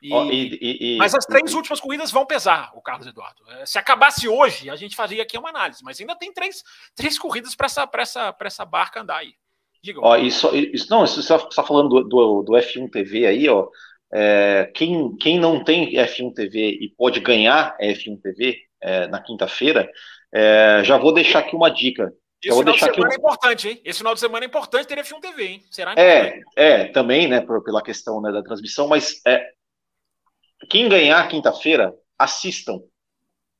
E, oh, e, e, mas as três últimas corridas vão pesar, o Carlos Eduardo. É, se acabasse hoje, a gente fazia aqui uma análise, mas ainda tem três, três corridas para essa, essa, essa barca andar aí. Diga. Ó, isso, isso, não, isso você está falando do, do, do F1 TV aí, ó. É, quem, quem não tem F1 TV e pode ganhar F1 TV é, na quinta-feira, é, já vou deixar aqui uma dica. Esse final de semana é importante, hein? Esse final de semana é importante ter F1 TV, hein? Será é, é, também, né, pela questão né, da transmissão, mas é, quem ganhar quinta-feira, assistam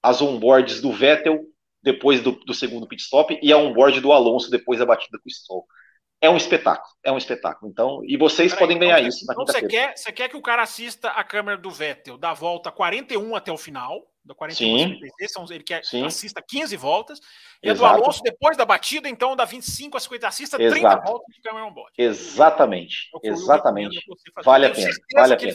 as onboards do Vettel depois do, do segundo pit stop e a onboard do Alonso depois da batida com o Stroll é um espetáculo, é um espetáculo. Então, e vocês Peraí, podem ganhar então, isso. então você quer, você quer que o cara assista a câmera do Vettel da volta 41 até o final, da 41 Sim. 56, ele quer Sim. assista 15 voltas, e Exato. a do Alonso depois da batida, então da 25 a 50 assista Exato. 30 voltas de câmera on-board. Exatamente, exatamente. Vale a pena, vale a pena.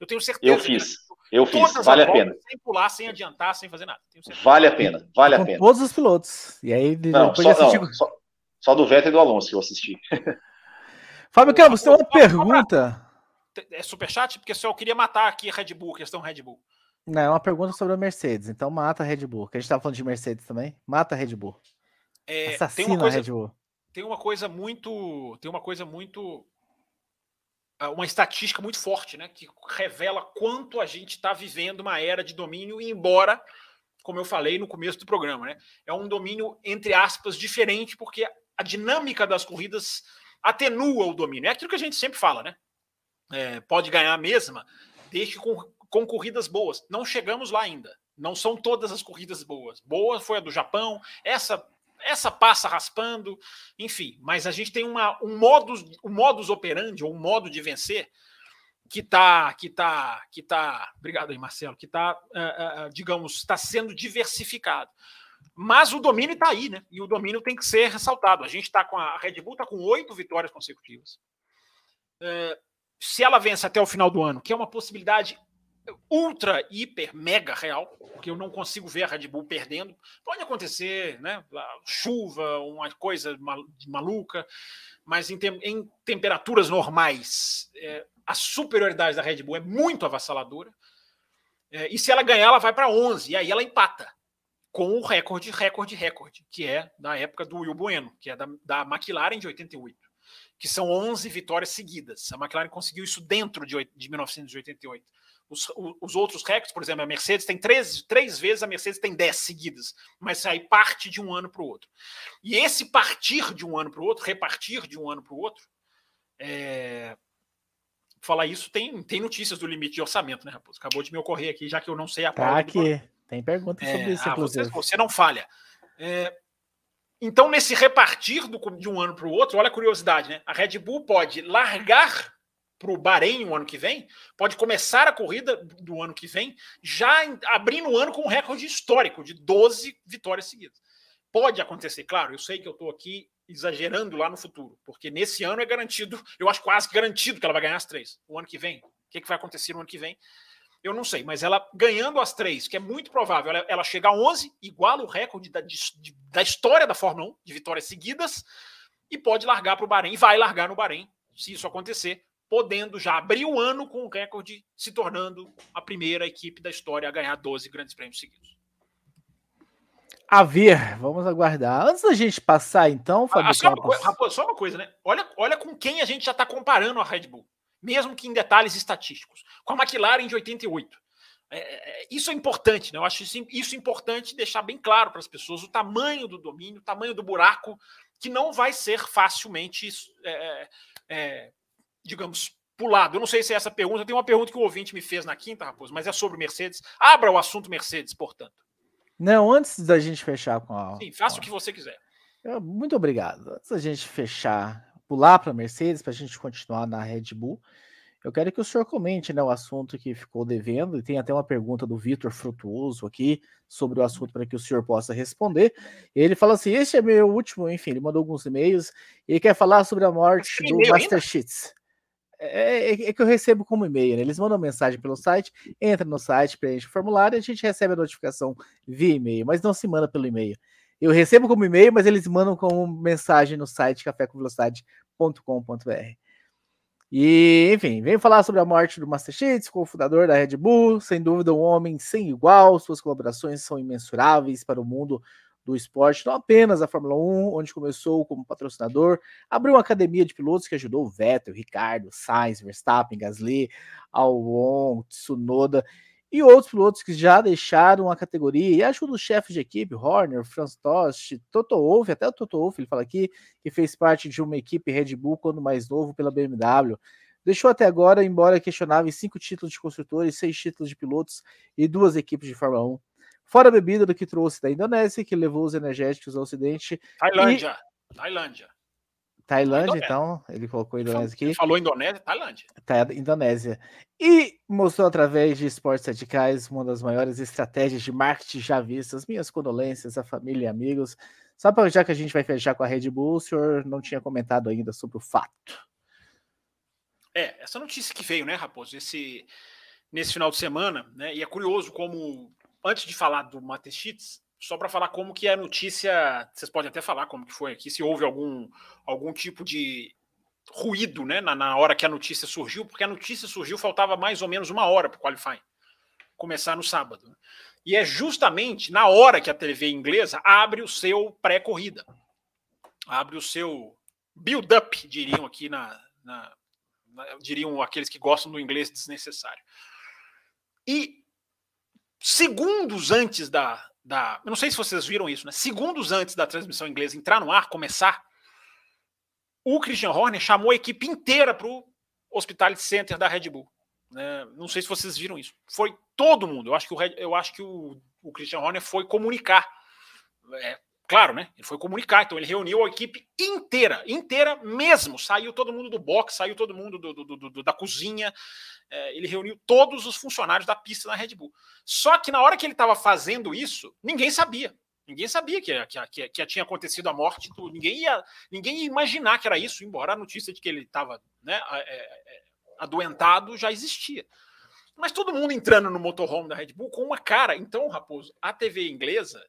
Eu tenho certeza. Eu fiz. Eu fiz, vale a pena. Sem pular, sem adiantar, sem fazer nada. Vale a pena, vale a pena. Todos os pilotos. E aí, não, só, não, só, só do Vettel e do Alonso que eu assisti. Fábio Campos, tem uma pergunta. É superchat? Porque só eu queria matar aqui a Red Bull, questão Red Bull. Não, é uma pergunta sobre a Mercedes. Então mata a Red Bull. Que a gente estava falando de Mercedes também. Mata a Red Bull. É, Assassina tem uma coisa, a Red Bull. Tem uma coisa muito. Tem uma coisa muito. Ah, uma estatística muito forte, né? Que revela quanto a gente está vivendo uma era de domínio, embora como eu falei no começo do programa, né? É um domínio, entre aspas, diferente, porque a dinâmica das corridas atenua o domínio. É aquilo que a gente sempre fala, né? É, pode ganhar a mesma, desde com, com corridas boas. Não chegamos lá ainda. Não são todas as corridas boas. Boa foi a do Japão, essa essa passa raspando, enfim. Mas a gente tem uma, um modus, um modus operandi, ou um modo de vencer que está, que tá, que tá, obrigado aí, Marcelo, que está, uh, uh, digamos, está sendo diversificado. Mas o domínio está aí, né? E o domínio tem que ser ressaltado. A gente está com a, Red Bull está com oito vitórias consecutivas. Uh, se ela vence até o final do ano, que é uma possibilidade ultra, hiper, mega real, porque eu não consigo ver a Red Bull perdendo. Pode acontecer, né? Chuva, uma coisa maluca, mas em, tem, em temperaturas normais, é, a superioridade da Red Bull é muito avassaladora. É, e se ela ganhar, ela vai para 11, e aí ela empata com o recorde, recorde, recorde, que é da época do Will Bueno, que é da, da McLaren de 88, que são 11 vitórias seguidas. A McLaren conseguiu isso dentro de, de 1988. Os, os, outros recordes, por exemplo, a Mercedes tem três, três vezes, a Mercedes tem dez seguidas, mas aí parte de um ano para o outro. E esse partir de um ano para o outro, repartir de um ano para o outro, é, falar isso, tem, tem notícias do limite de orçamento, né, Raposo? Acabou de me ocorrer aqui, já que eu não sei a Tá aqui. Tem perguntas é, sobre isso, ah, você, você, não falha. É, então, nesse repartir do, de um ano para o outro, olha a curiosidade, né? A Red Bull pode largar para o Bahrein o ano que vem, pode começar a corrida do ano que vem já abrindo o ano com um recorde histórico de 12 vitórias seguidas. Pode acontecer, claro, eu sei que eu estou aqui exagerando lá no futuro, porque nesse ano é garantido, eu acho quase garantido que ela vai ganhar as três. O ano que vem, o que, que vai acontecer no ano que vem? Eu não sei, mas ela ganhando as três, que é muito provável, ela, ela chega a 11, iguala o recorde da, de, da história da Fórmula 1, de vitórias seguidas, e pode largar para o Bahrein, e vai largar no Bahrein, se isso acontecer, podendo já abrir o ano com o recorde, se tornando a primeira equipe da história a ganhar 12 grandes prêmios seguidos a ver, vamos aguardar. Antes da gente passar, então, Fábio ah, só, uma, só uma coisa, né? Olha, olha com quem a gente já está comparando a Red Bull, mesmo que em detalhes estatísticos. Com a McLaren de 88. É, é, isso é importante, né? Eu acho isso, isso importante deixar bem claro para as pessoas o tamanho do domínio, o tamanho do buraco, que não vai ser facilmente, é, é, é, digamos, pulado. Eu não sei se é essa pergunta. Tem uma pergunta que o ouvinte me fez na quinta, Raposo, mas é sobre Mercedes. Abra o assunto Mercedes, portanto. Não, antes da gente fechar com a. Sim, faça o que você quiser. Muito obrigado. Antes da gente fechar, pular para a Mercedes, para a gente continuar na Red Bull, eu quero que o senhor comente né, o assunto que ficou devendo, e tem até uma pergunta do Vitor Frutuoso aqui sobre o assunto para que o senhor possa responder. Ele fala assim: este é meu último, enfim, ele mandou alguns e-mails, e quer falar sobre a morte do Master Cheats. É, é, é, que eu recebo como e-mail, né? Eles mandam mensagem pelo site, entra no site, preenche o formulário e a gente recebe a notificação via e-mail, mas não se manda pelo e-mail. Eu recebo como e-mail, mas eles mandam como mensagem no site cafécomvelocidade.com.br. E, enfim, vem falar sobre a morte do Master Cheats, cofundador da Red Bull, sem dúvida um homem sem igual, suas colaborações são imensuráveis para o mundo do esporte, não apenas a Fórmula 1, onde começou como patrocinador, abriu uma academia de pilotos que ajudou o Vettel, Ricardo, Sainz, Verstappen, Gasly, Albon, Tsunoda e outros pilotos que já deixaram a categoria e ajuda os chefes de equipe, Horner, Franz Tost, Toto Wolff, até o Toto Wolff, ele fala aqui, que fez parte de uma equipe Red Bull quando mais novo pela BMW. Deixou até agora, embora questionável, cinco títulos de construtores, seis títulos de pilotos e duas equipes de Fórmula 1. Fora a bebida do que trouxe da Indonésia, que levou os energéticos ao Ocidente. Tailândia. E... Tailândia. Tailândia, então, ele colocou Indonésia aqui. Ele falou Indonésia, Tailândia. Tá, Indonésia. E mostrou através de esportes radicais uma das maiores estratégias de marketing já vistas. Minhas condolências à família e amigos. Só para já que a gente vai fechar com a Red Bull, o senhor não tinha comentado ainda sobre o fato. É, essa notícia que veio, né, Raposo, esse, nesse final de semana, né? E é curioso como antes de falar do Matechitz, só para falar como que é a notícia, vocês podem até falar como que foi aqui, se houve algum, algum tipo de ruído né, na, na hora que a notícia surgiu, porque a notícia surgiu, faltava mais ou menos uma hora para o qualifying começar no sábado. E é justamente na hora que a TV inglesa abre o seu pré-corrida, abre o seu build-up, diriam aqui na, na, na, diriam aqueles que gostam do inglês desnecessário. E segundos antes da, da. Eu não sei se vocês viram isso, né? Segundos antes da transmissão inglesa entrar no ar, começar, o Christian Horner chamou a equipe inteira para o Hospitality Center da Red Bull. Né? Não sei se vocês viram isso. Foi todo mundo. Eu acho que o, eu acho que o, o Christian Horner foi comunicar. É, claro, né? Ele foi comunicar. Então ele reuniu a equipe inteira, inteira mesmo. Saiu todo mundo do box, saiu todo mundo do, do, do, da cozinha, é, ele reuniu todos os funcionários da pista na Red Bull. Só que na hora que ele estava fazendo isso, ninguém sabia. Ninguém sabia que, que, que, que, tinha acontecido a morte. Do, ninguém, ia, ninguém ia imaginar que era isso, embora a notícia de que ele estava né, é, é, adoentado já existia. Mas todo mundo entrando no motorhome da Red Bull com uma cara. Então, Raposo, a TV inglesa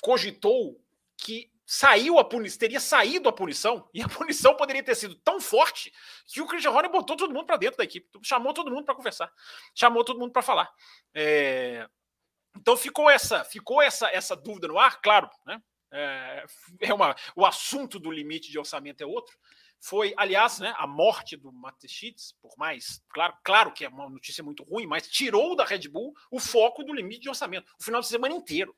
cogitou que saiu a punição, teria saído a punição, e a punição poderia ter sido tão forte que o Christian Horner botou todo mundo para dentro da equipe, chamou todo mundo para conversar, chamou todo mundo para falar. É... Então ficou essa, ficou essa, essa dúvida no ar, claro, né? É, é uma, o assunto do limite de orçamento é outro. Foi, aliás, né, a morte do Matechitz, por mais, claro, claro que é uma notícia muito ruim, mas tirou da Red Bull o foco do limite de orçamento, o final de semana inteiro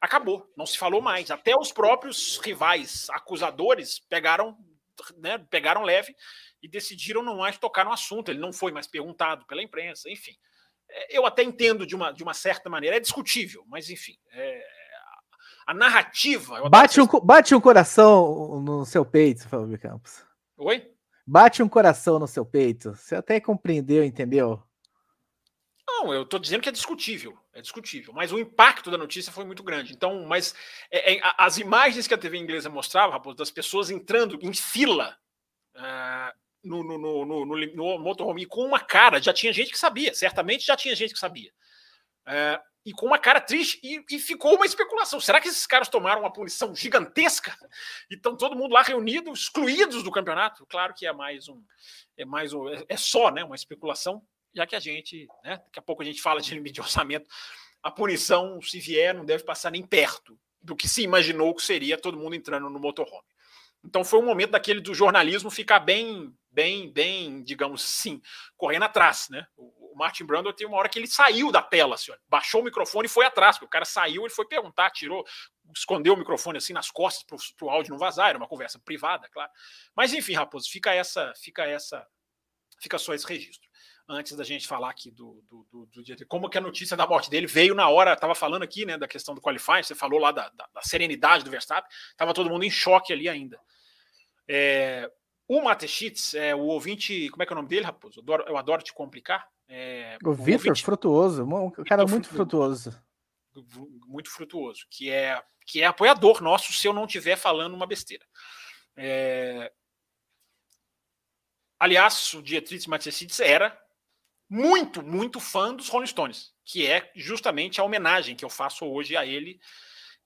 acabou, não se falou mais. Até os próprios rivais acusadores pegaram, né, pegaram leve e decidiram não mais tocar no assunto. Ele não foi mais perguntado pela imprensa, enfim. É, eu até entendo de uma, de uma certa maneira, é discutível, mas enfim. É, a narrativa. Bate um, bate um coração no seu peito, Fábio Campos. Oi? Bate um coração no seu peito. Você até compreendeu, entendeu? Não, eu estou dizendo que é discutível, é discutível, mas o impacto da notícia foi muito grande. Então, mas é, é, as imagens que a TV inglesa mostrava, Raposo, das pessoas entrando em fila uh, no, no, no, no, no motorhome com uma cara, já tinha gente que sabia, certamente já tinha gente que sabia. Uh, e com uma cara triste, e, e, ficou uma especulação. Será que esses caras tomaram uma punição gigantesca e estão todo mundo lá reunido, excluídos do campeonato? Claro que é mais um, é mais um, é, é só, né, uma especulação já que a gente, né, daqui a pouco a gente fala de limite de orçamento, a punição, se vier, não deve passar nem perto do que se imaginou que seria todo mundo entrando no motorhome. Então foi um momento daquele do jornalismo ficar bem, bem, bem, digamos assim, correndo atrás, né? O Martin Brando tem uma hora que ele saiu da tela, assim, baixou o microfone e foi atrás, porque o cara saiu, ele foi perguntar, tirou, escondeu o microfone assim nas costas para o áudio não vazar, era uma conversa privada, claro. Mas enfim, Raposo, fica essa, fica essa, fica só esse registro. Antes da gente falar aqui do, do, do, do como que a notícia da morte dele veio na hora, estava falando aqui, né, da questão do qualifying, você falou lá da, da, da serenidade do Verstappen, estava todo mundo em choque ali ainda. É, o Matechitz, é, o ouvinte, como é que é o nome dele, Raposo? Eu adoro, eu adoro te complicar. É, o, Vitor ouvinte, Frutuoso, um cara Victor muito frutuoso. Muito frutuoso, que é, que é apoiador nosso se eu não estiver falando uma besteira. É, aliás, o Dietrich Matechitz era muito, muito fã dos Rolling Stones, que é justamente a homenagem que eu faço hoje a ele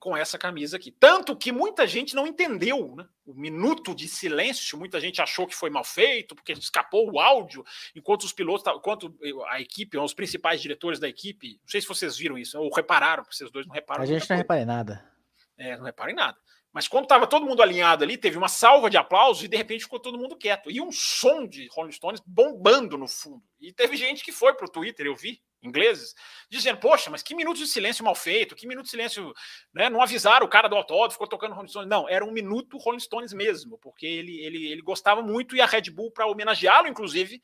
com essa camisa aqui. Tanto que muita gente não entendeu né? o minuto de silêncio, muita gente achou que foi mal feito, porque escapou o áudio, enquanto os pilotos, enquanto a equipe, os principais diretores da equipe, não sei se vocês viram isso, ou repararam, porque vocês dois não repararam. A gente não repara em nada. É, não repara em nada. Mas quando estava todo mundo alinhado ali, teve uma salva de aplausos e de repente ficou todo mundo quieto. E um som de Rolling Stones bombando no fundo. E teve gente que foi para o Twitter, eu vi, ingleses, dizendo: Poxa, mas que minuto de silêncio mal feito, que minuto de silêncio. Né? Não avisaram o cara do autódromo, ficou tocando Rolling Stones. Não, era um minuto Rolling Stones mesmo, porque ele, ele, ele gostava muito e a Red Bull, para homenageá-lo, inclusive,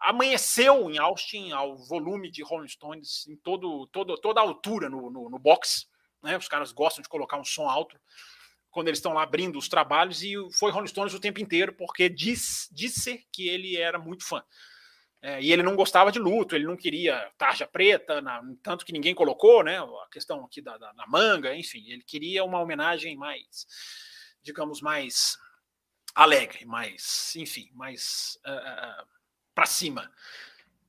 amanheceu em Austin ao volume de Rolling Stones em todo, todo, toda a altura no, no, no box. Né? Os caras gostam de colocar um som alto quando eles estão lá abrindo os trabalhos, e foi Rolling Stones o tempo inteiro, porque diz, disse que ele era muito fã. É, e ele não gostava de luto, ele não queria tarja preta, na, tanto que ninguém colocou, né? A questão aqui da, da, da, manga, enfim, ele queria uma homenagem mais, digamos, mais alegre, mais, enfim, mais uh, uh, para cima.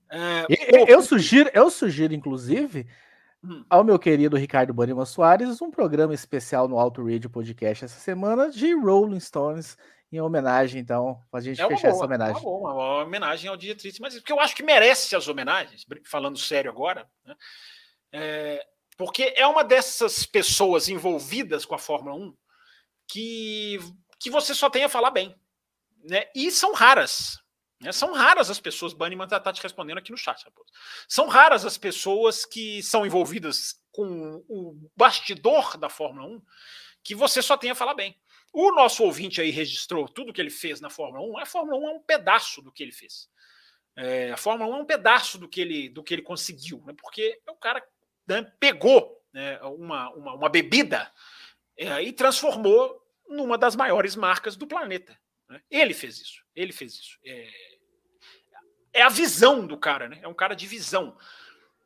Uh, eu, eu, sugiro, eu sugiro, inclusive, Hum. ao meu querido Ricardo Banima Soares um programa especial no Auto Radio Podcast essa semana de Rolling Stones em homenagem, então, para a gente é fechar boa, essa homenagem. É uma, uma, homenagem ao Dia Triste, mas porque eu acho que merece as homenagens, falando sério agora, né? é, porque é uma dessas pessoas envolvidas com a Fórmula 1 que, que você só tem a falar bem. Né? E são raras. Né? São raras as pessoas, Banniman está tá te respondendo aqui no chat, Raposo. São raras as pessoas que são envolvidas com o bastidor da Fórmula 1 que você só tem a falar bem. O nosso ouvinte aí registrou tudo que ele fez na Fórmula 1. A Fórmula 1 é um pedaço do que ele fez. É, a Fórmula 1 é um pedaço do que ele, do que ele conseguiu, né? porque o cara né, pegou né, uma, uma, uma, bebida é, e transformou numa das maiores marcas do planeta. Né? Ele fez isso. Ele fez isso. É, é a visão do cara, né? É um cara de visão.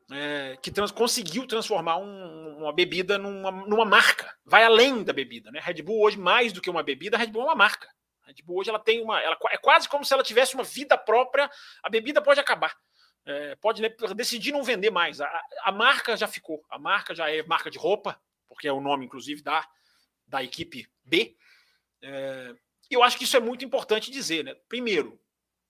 É, que trans, conseguiu transformar um, uma bebida numa, numa, marca, vai além da bebida. Né? Red Bull hoje, mais do que uma bebida, a Red Bull é uma marca. A Red Bull hoje ela tem uma. Ela, é quase como se ela tivesse uma vida própria, a bebida pode acabar. É, pode decidir não vender mais. A, a, marca já ficou. A marca já é marca de roupa, porque é o nome, inclusive, da, da equipe B. É, eu acho que isso é muito importante dizer. Né? Primeiro,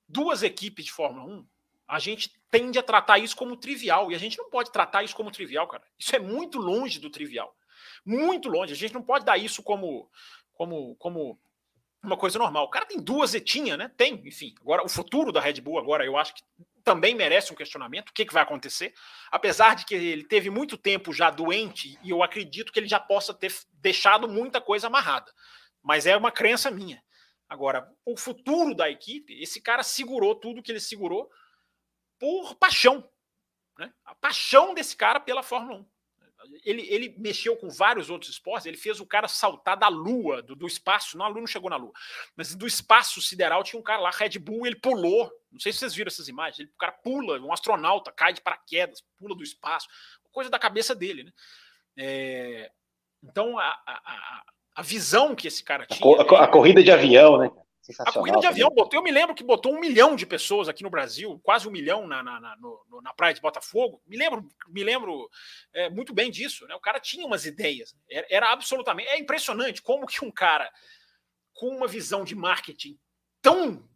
duas equipes de Fórmula 1, a gente tende a tratar isso como trivial. E a gente não pode tratar isso como trivial, cara. Isso é muito longe do trivial. Muito longe. A gente não pode dar isso como, como, como uma coisa normal. O cara tem duas etinhas, né? Tem, enfim. Agora, o futuro da Red Bull, agora, eu acho que também merece um questionamento. O que, que vai acontecer? Apesar de que ele teve muito tempo já doente, e eu acredito que ele já possa ter deixado muita coisa amarrada. Mas é uma crença minha. Agora, o futuro da equipe, esse cara segurou tudo que ele segurou por paixão. Né? A paixão desse cara pela Fórmula 1. Ele, ele mexeu com vários outros esportes, ele fez o cara saltar da lua, do, do espaço. Não, a lua não chegou na lua, mas do espaço sideral tinha um cara lá, Red Bull, ele pulou. Não sei se vocês viram essas imagens. Ele, o cara pula, um astronauta, cai de paraquedas, pula do espaço. Coisa da cabeça dele, né? É, então, a, a, a visão que esse cara tinha. A, a, a corrida de avião, né? A corrida de avião, botou, eu me lembro que botou um milhão de pessoas aqui no Brasil, quase um milhão na, na, na, no, na praia de Botafogo. Me lembro, me lembro é, muito bem disso. Né? O cara tinha umas ideias. Era, era, absolutamente. É impressionante como que um cara com uma visão de marketing tão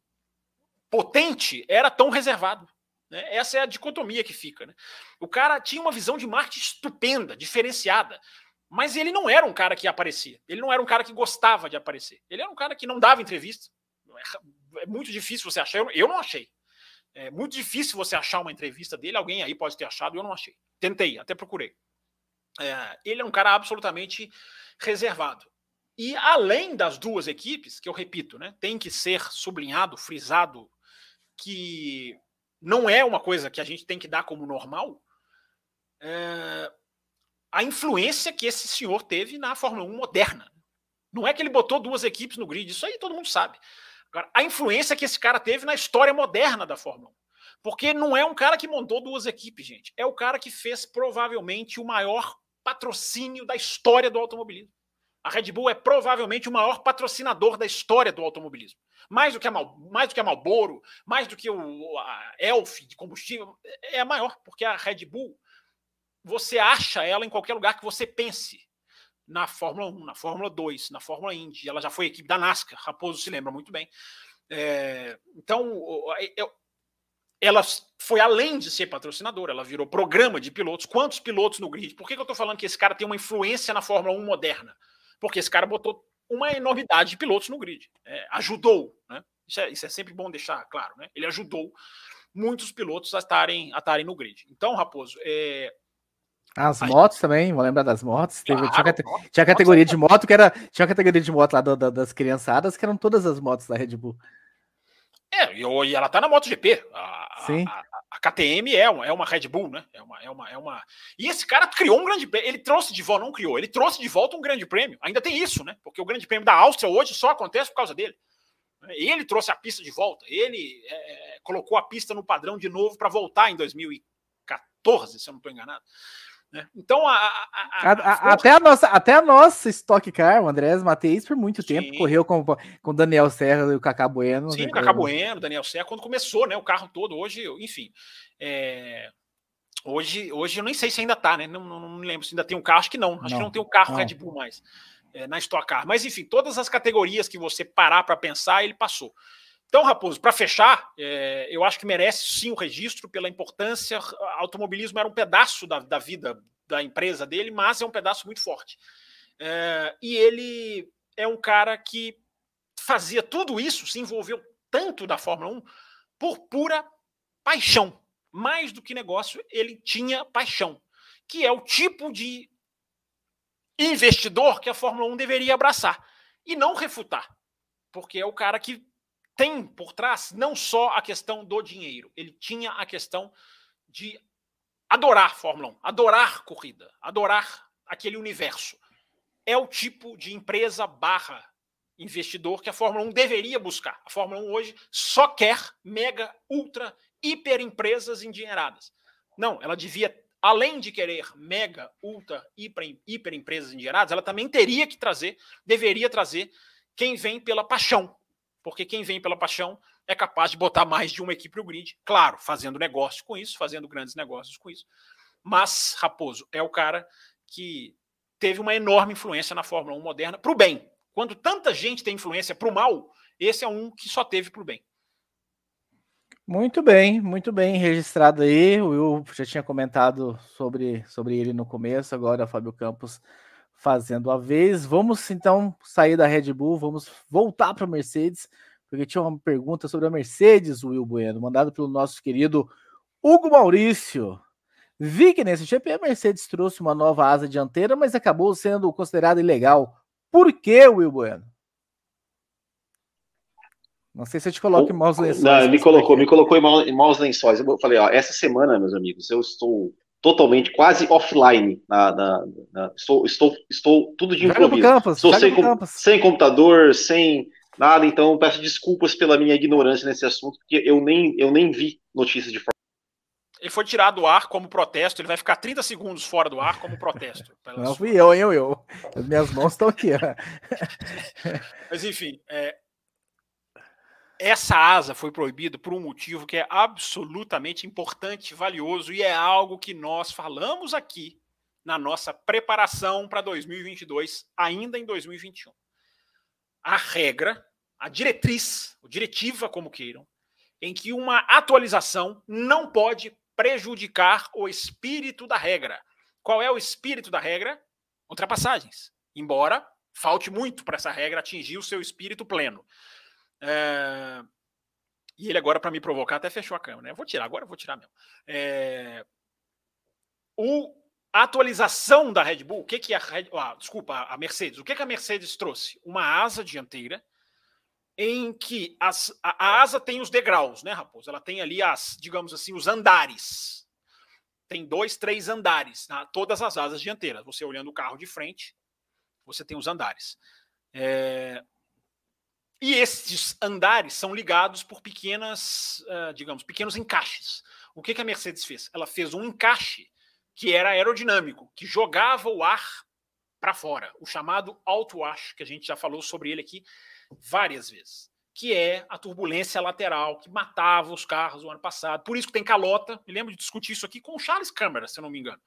potente era tão reservado. Né? Essa é a dicotomia que fica. Né? O cara tinha uma visão de marketing estupenda, diferenciada. Mas ele não era um cara que aparecia. Ele não era um cara que gostava de aparecer. Ele era um cara que não dava entrevista. É, é muito difícil você achar. Eu não achei. É muito difícil você achar uma entrevista dele. Alguém aí pode ter achado, eu não achei. Tentei, até procurei. É, ele é um cara absolutamente reservado. E além das duas equipes, que eu repito, né, tem que ser sublinhado, frisado, que não é uma coisa que a gente tem que dar como normal, é, a influência que esse senhor teve na Fórmula 1 moderna. Não é que ele botou duas equipes no grid, isso aí todo mundo sabe. Agora, a influência que esse cara teve na história moderna da Fórmula 1. Porque não é um cara que montou duas equipes, gente. É o cara que fez provavelmente o maior patrocínio da história do automobilismo. A Red Bull é provavelmente o maior patrocinador da história do automobilismo. Mais do que a, Mal, mais do que a Marlboro, mais do que o a Elf de combustível, é a maior, porque a Red Bull, você acha ela em qualquer lugar que você pense. Na Fórmula 1, na Fórmula 2, na Fórmula Indy. Ela já foi equipe da NASCAR, Raposo se lembra muito bem. É, então, ela foi além de ser patrocinadora, ela virou programa de pilotos. Quantos pilotos no grid? Por que, que eu estou falando que esse cara tem uma influência na Fórmula 1 moderna? Porque esse cara botou uma enormidade de pilotos no grid. É, ajudou, né? Isso é, isso é, sempre bom deixar claro, né? Ele ajudou muitos pilotos a estarem, a estarem no grid. Então, Raposo, é, as motos também, vou lembrar das motos. Teve, claro, tinha, tinha categoria de moto que era. Tinha categoria de moto lá do, do, das criançadas, que eram todas as motos da Red Bull. É, e ela tá na MotoGP. A, Sim. A, a, KTM é uma, é uma Red Bull, né? É uma, é, uma, é uma. E esse cara criou um grande Ele trouxe de volta, não criou, ele trouxe de volta um grande prêmio. Ainda tem isso, né? Porque o grande prêmio da Áustria hoje só acontece por causa dele. Ele trouxe a pista de volta, ele é, colocou a pista no padrão de novo para voltar em 2014, se eu não estou enganado. Né? Então, a, a, a, até, a nossa, até a nossa Stock Car, o Andrés Mateis, por muito Sim. tempo, correu com o Daniel Serra e o Cacá Bueno. Sim, o Cacá Bueno, Daniel Serra, quando começou né, o carro todo. Hoje, enfim. É... Hoje, hoje eu nem sei se ainda tá, né? Não, não, não me lembro se ainda tem um carro, acho que não. Acho não, que não tem um carro não. Red Bull mais é, na Stock Car. Mas enfim, todas as categorias que você parar para pensar, ele passou. Então, Raposo, para fechar, é, eu acho que merece sim o registro pela importância. Automobilismo era um pedaço da, da vida da empresa dele, mas é um pedaço muito forte. É, e ele é um cara que fazia tudo isso, se envolveu tanto da Fórmula 1 por pura paixão. Mais do que negócio, ele tinha paixão, que é o tipo de investidor que a Fórmula 1 deveria abraçar e não refutar, porque é o cara que tem por trás não só a questão do dinheiro, ele tinha a questão de adorar Fórmula 1, adorar corrida, adorar aquele universo. É o tipo de empresa barra investidor que a Fórmula 1 deveria buscar. A Fórmula 1 hoje só quer mega, ultra, hiper empresas endinheiradas. Não, ela devia, além de querer mega, ultra, hiper, hiper empresas endinheiradas, ela também teria que trazer, deveria trazer quem vem pela paixão, porque quem vem pela paixão é capaz de botar mais de uma equipe no grid, claro, fazendo negócio com isso, fazendo grandes negócios com isso. Mas Raposo é o cara que teve uma enorme influência na Fórmula 1 moderna para o bem. Quando tanta gente tem influência para o mal, esse é um que só teve para o bem. Muito bem, muito bem registrado aí. O Will já tinha comentado sobre, sobre ele no começo, agora o Fábio Campos fazendo a vez. Vamos então sair da Red Bull, vamos voltar para a Mercedes, porque tinha uma pergunta sobre a Mercedes, Will Bueno, mandado pelo nosso querido Hugo Maurício. Vi que nesse GP a Mercedes trouxe uma nova asa dianteira, mas acabou sendo considerada ilegal. Por que, Will Bueno? Não sei se eu te coloco em maus lençóis. Não, me colocou, me colocou em maus lençóis. Eu falei, ó, essa semana, meus amigos, eu estou totalmente, quase offline. Na, na, na, estou, estou, estou tudo de improviso. Campus, estou sem, com, sem computador, sem nada, então peço desculpas pela minha ignorância nesse assunto, porque eu nem, eu nem vi notícias de forma. Ele foi tirado do ar como protesto, ele vai ficar 30 segundos fora do ar como protesto. Não fui eu, eu, eu. As minhas mãos estão aqui. Mas enfim, é, essa asa foi proibida por um motivo que é absolutamente importante, valioso e é algo que nós falamos aqui na nossa preparação para 2022, ainda em 2021. A regra, a diretriz, a diretiva, como queiram, em que uma atualização não pode prejudicar o espírito da regra. Qual é o espírito da regra? Ultrapassagens. Embora falte muito para essa regra atingir o seu espírito pleno. É... E ele agora, para me provocar, até fechou a câmera. Né? Vou tirar, agora vou tirar mesmo. É... O... A atualização da Red Bull, o que, que a Red... ah, desculpa, a Mercedes, o que, que a Mercedes trouxe? Uma asa dianteira em que as, a, a, asa tem os degraus, né, Raposo? Ela tem ali as, digamos assim, os andares. Tem dois, três andares, todas as asas dianteiras. Você olhando o carro de frente, você tem os andares. É... E esses andares são ligados por pequenas, uh, digamos, pequenos encaixes. O que, que a Mercedes fez? Ela fez um encaixe que era aerodinâmico, que jogava o ar para fora, o chamado alto wash, que a gente já falou sobre ele aqui várias vezes, que é a turbulência lateral que matava os carros no ano passado. Por isso que tem calota. Me lembro de discutir isso aqui com o Charles Câmara, se eu não me engano,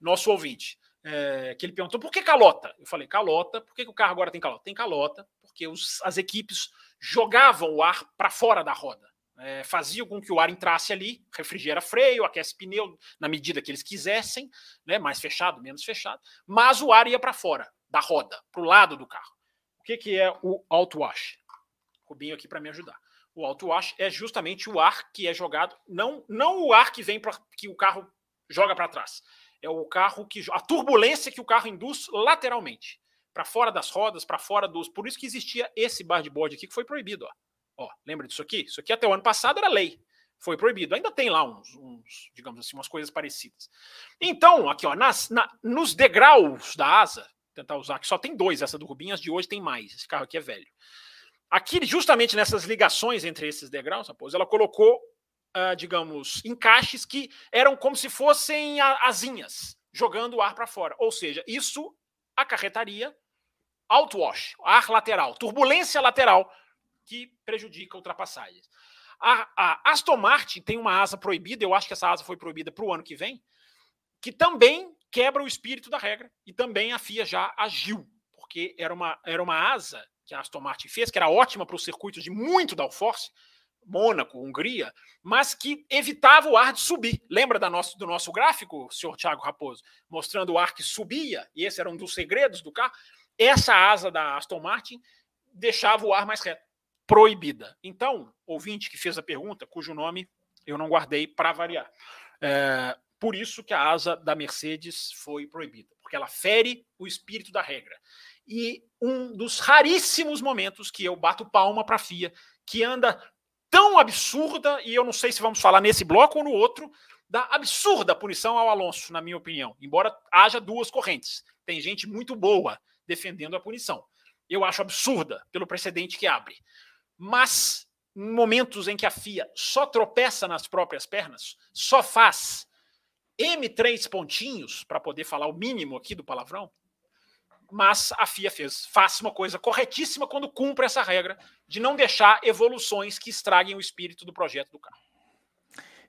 nosso ouvinte. É, que ele perguntou por que calota? Eu falei, calota, por que, que o carro agora tem calota? Tem calota, porque os, as equipes jogavam o ar para fora da roda. É, faziam com que o ar entrasse ali, refrigera freio, aquece pneu na medida que eles quisessem, né, mais fechado, menos fechado, mas o ar ia para fora da roda, para o lado do carro que, que é o auto-wash? Rubinho aqui para me ajudar. O auto-wash é justamente o ar que é jogado, não, não o ar que vem para que o carro joga para trás. É o carro que a turbulência que o carro induz lateralmente, para fora das rodas, para fora dos. Por isso que existia esse bar de bode aqui que foi proibido, ó. ó. lembra disso aqui? Isso aqui até o ano passado era lei. Foi proibido. Ainda tem lá uns, uns digamos assim, umas coisas parecidas. Então, aqui, ó, nas, na, nos degraus da asa, tentar usar, que só tem dois, essa do Rubinhas de hoje tem mais. Esse carro aqui é velho. Aqui, justamente nessas ligações entre esses degraus, Raposo, ela colocou, uh, digamos, encaixes que eram como se fossem asinhas, jogando o ar para fora. Ou seja, isso acarretaria outwash, ar lateral, turbulência lateral, que prejudica ultrapassagens. A, a Aston Martin tem uma asa proibida, eu acho que essa asa foi proibida para o ano que vem, que também quebra o espírito da regra e também a FIA já agiu, porque era uma, era uma asa que a Aston Martin fez, que era ótima para os circuitos de muito downforce, Mônaco, Hungria, mas que evitava o ar de subir. Lembra da nosso, do nosso gráfico, senhor Thiago Raposo, mostrando o ar que subia, e esse era um dos segredos do carro? Essa asa da Aston Martin deixava o ar mais reto, proibida. Então, ouvinte que fez a pergunta, cujo nome eu não guardei para variar. É, por isso que a asa da Mercedes foi proibida, porque ela fere o espírito da regra. E um dos raríssimos momentos que eu bato palma para a FIA, que anda tão absurda, e eu não sei se vamos falar nesse bloco ou no outro, da absurda punição ao Alonso, na minha opinião. Embora haja duas correntes. Tem gente muito boa defendendo a punição. Eu acho absurda pelo precedente que abre. Mas em momentos em que a FIA só tropeça nas próprias pernas, só faz M3 pontinhos, para poder falar o mínimo aqui do palavrão, mas a FIA fez. Faça uma coisa corretíssima quando cumpre essa regra de não deixar evoluções que estraguem o espírito do projeto do carro.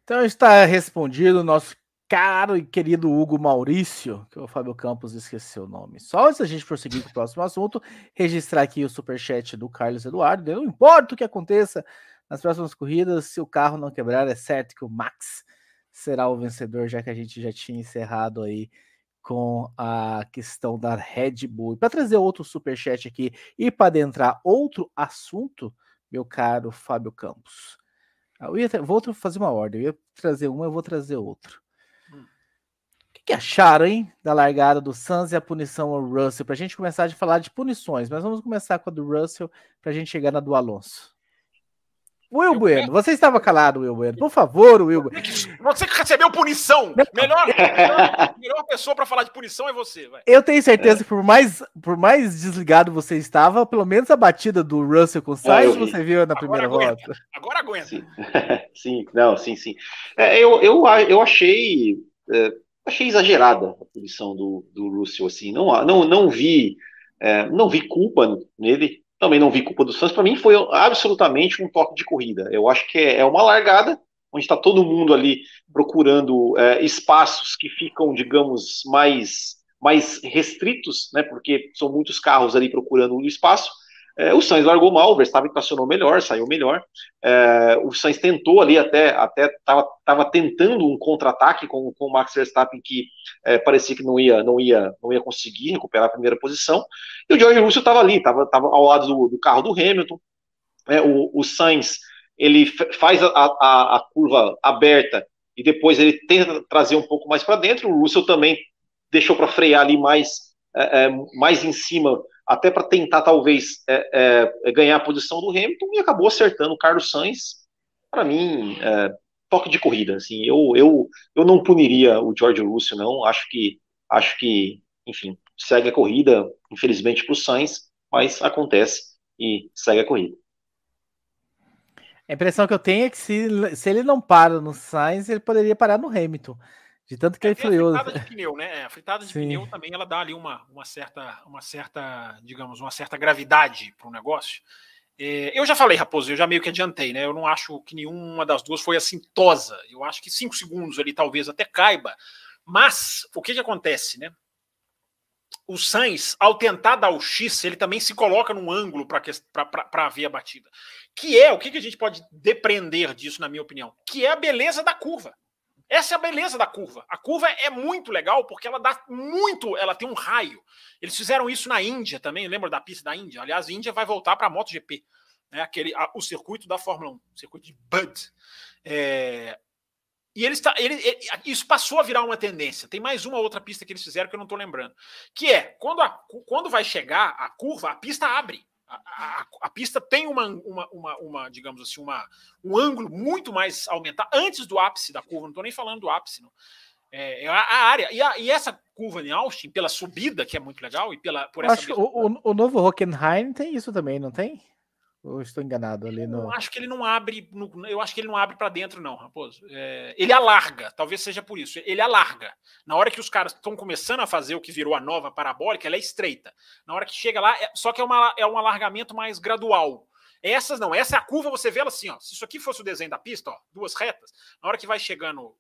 Então está respondido o nosso caro e querido Hugo Maurício, que o Fábio Campos esqueceu o nome. Só antes da gente prosseguir com o próximo assunto, registrar aqui o superchat do Carlos Eduardo. Não importa o que aconteça nas próximas corridas, se o carro não quebrar, é certo que o Max será o vencedor, já que a gente já tinha encerrado aí com a questão da Red Bull. Para trazer outro super chat aqui e para adentrar outro assunto, meu caro Fábio Campos. Ah, eu ia vou fazer uma ordem, eu ia trazer uma, eu vou trazer outro. O que, acharam, hein, da largada do Suns e a punição ao Russell? Para a gente começar a falar de punições, mas vamos começar com a do Russell para a gente chegar na do Alonso. Will Bueno, você estava calado, Will Bueno. Por favor, Will Bueno. Você que recebeu punição. Melhor, melhor, melhor pessoa para falar de punição é você. Vai. Eu tenho certeza que por mais, por mais desligado você estava, pelo menos a batida do Russell com o Sainz é, você viu na primeira agora volta. Agora aguenta. Sim, sim não, sim, sim. É, eu, eu, eu achei, é, achei exagerada a punição do, do Russell. Assim, não, não, não vi, é, não vi culpa nele também não vi culpa do Santos. Para mim foi absolutamente um toque de corrida. Eu acho que é, é uma largada onde está todo mundo ali procurando é, espaços que ficam, digamos, mais mais restritos, né? Porque são muitos carros ali procurando o espaço. É, o Sainz largou mal, o Verstappen estacionou melhor, saiu melhor. É, o Sainz tentou ali até até estava tentando um contra-ataque com, com o Max Verstappen que é, parecia que não ia não ia não ia conseguir recuperar a primeira posição. E o George Russell estava ali, estava tava ao lado do, do carro do Hamilton. É, o, o Sainz ele faz a, a, a curva aberta e depois ele tenta trazer um pouco mais para dentro. O Russell também deixou para frear ali mais é, é, mais em cima até para tentar talvez é, é, ganhar a posição do Hamilton e acabou acertando o Carlos Sainz. Para mim, é, toque de corrida. Assim, eu, eu, eu não puniria o George Russell, não. Acho que, acho que, enfim, segue a corrida, infelizmente para o Sainz, mas acontece e segue a corrida. A impressão que eu tenho é que se, se ele não para no Sainz, ele poderia parar no Hamilton. De tanto que é, ele freou. A fritada de pneu, né? A fritada de Sim. pneu também ela dá ali uma, uma, certa, uma certa, digamos, uma certa gravidade para o negócio. É, eu já falei, Raposo, eu já meio que adiantei, né? Eu não acho que nenhuma das duas foi assim tosa. Eu acho que cinco segundos ali talvez até caiba. Mas o que, que acontece, né? O Sainz, ao tentar dar o X, ele também se coloca num ângulo para ver a batida. Que é o que, que a gente pode depreender disso, na minha opinião? Que é a beleza da curva. Essa é a beleza da curva. A curva é muito legal porque ela dá muito, ela tem um raio. Eles fizeram isso na Índia também, lembra da pista da Índia? Aliás, a Índia vai voltar para a MotoGP, né? Aquele, a, o circuito da Fórmula 1, o circuito de Bud. É, e eles tá, ele, ele, isso passou a virar uma tendência. Tem mais uma outra pista que eles fizeram que eu não estou lembrando. Que é, quando, a, quando vai chegar a curva, a pista abre. A, a, a, pista tem uma, uma, uma, uma, digamos assim, uma, um ângulo muito mais aumentado antes do ápice da curva. Não estou nem falando do ápice, não. É, é a, a, área. E, e, essa curva em Austin, pela subida, que é muito legal, e pela, por essa. Acho o, o, novo Hockenheim tem isso também, não tem? Ou estou enganado ali no. Eu acho que ele não abre. No, eu acho que ele não abre para dentro, não, Raposo. É, ele alarga, talvez seja por isso. Ele alarga. Na hora que os caras estão começando a fazer o que virou a nova parabólica, ela é estreita. Na hora que chega lá, é, só que é, uma, é um alargamento mais gradual. Essas não, essa é a curva, você vê ela assim, ó. Se isso aqui fosse o desenho da pista, ó, duas retas, na hora que vai chegando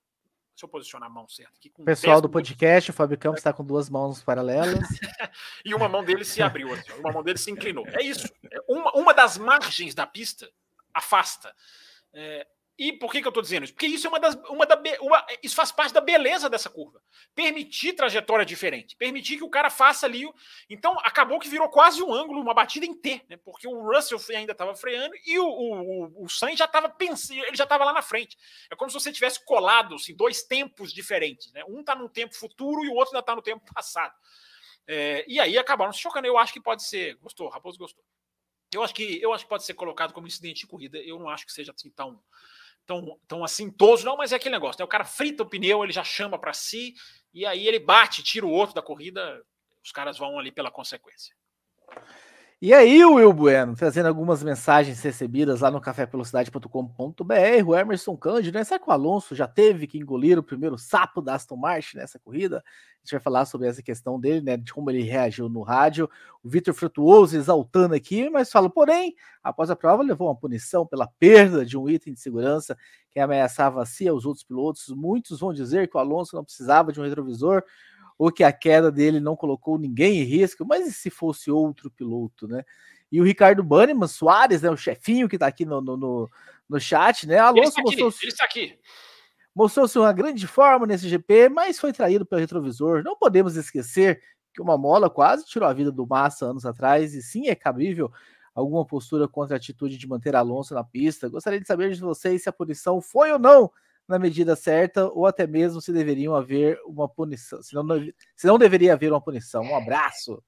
Deixa eu posicionar a mão certa aqui. Pessoal do podcast, o Fábio Campos está com duas mãos paralelas. e uma mão dele se abriu, assim, uma mão dele se inclinou. É isso. É uma, uma das margens da pista afasta. É, e por que, que eu estou dizendo isso? Porque isso é uma das. Uma da, uma, isso faz parte da beleza dessa curva. Permitir trajetória diferente. Permitir que o cara faça ali. Então, acabou que virou quase um ângulo, uma batida em T, né? Porque o Russell ainda estava freando e o, o, o Sainz já estava pensando, ele já estava lá na frente. É como se você tivesse colado assim, dois tempos diferentes. Né? Um está no tempo futuro e o outro ainda está no tempo passado. É, e aí acabaram se chocando. Eu acho que pode ser. Gostou, Raposo gostou. Eu acho que eu acho que pode ser colocado como incidente de corrida. Eu não acho que seja assim tão tão, tão assintoso, não, mas é aquele negócio, né? O cara frita o pneu, ele já chama para si, e aí ele bate, tira o outro da corrida, os caras vão ali pela consequência. E aí, Will Bueno, trazendo algumas mensagens recebidas lá no cafévelocidade.com.br, o Emerson Cândido, né? Será que o Alonso já teve que engolir o primeiro sapo da Aston Martin nessa corrida? A gente vai falar sobre essa questão dele, né? De como ele reagiu no rádio. O Vitor Frutuoso exaltando aqui, mas fala, porém, após a prova, levou uma punição pela perda de um item de segurança que ameaçava a si e aos outros pilotos. Muitos vão dizer que o Alonso não precisava de um retrovisor ou que a queda dele não colocou ninguém em risco, mas e se fosse outro piloto, né? E o Ricardo Banniman Soares, né, o chefinho que está aqui no, no, no, chat, né? Alonso ele mostrou, ele está aqui. Mostrou-se uma grande forma nesse GP, mas foi traído pelo retrovisor. Não podemos esquecer que uma mola quase tirou a vida do Massa anos atrás, e sim é cabível alguma postura contra a atitude de manter Alonso na pista. Gostaria de saber de vocês se a punição foi ou não na medida certa, ou até mesmo se deveriam haver uma punição, se não, se não deveria haver uma punição. Um abraço.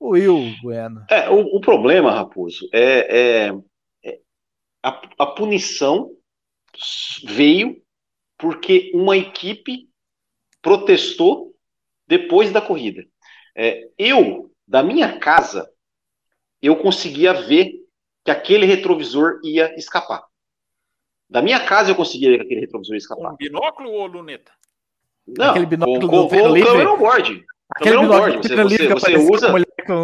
Will Bueno. É, o, o problema, Raposo, é, é, é a, a, punição veio porque uma equipe protestou depois da corrida. É, eu, da minha casa, eu conseguia ver que aquele retrovisor ia escapar. Da minha casa eu conseguia aquele retrovisor escapar. Com binóculo ou luneta? Não, aquele binóculo com, com, com o câmera on board. Aquele binóculo você, você, você usa,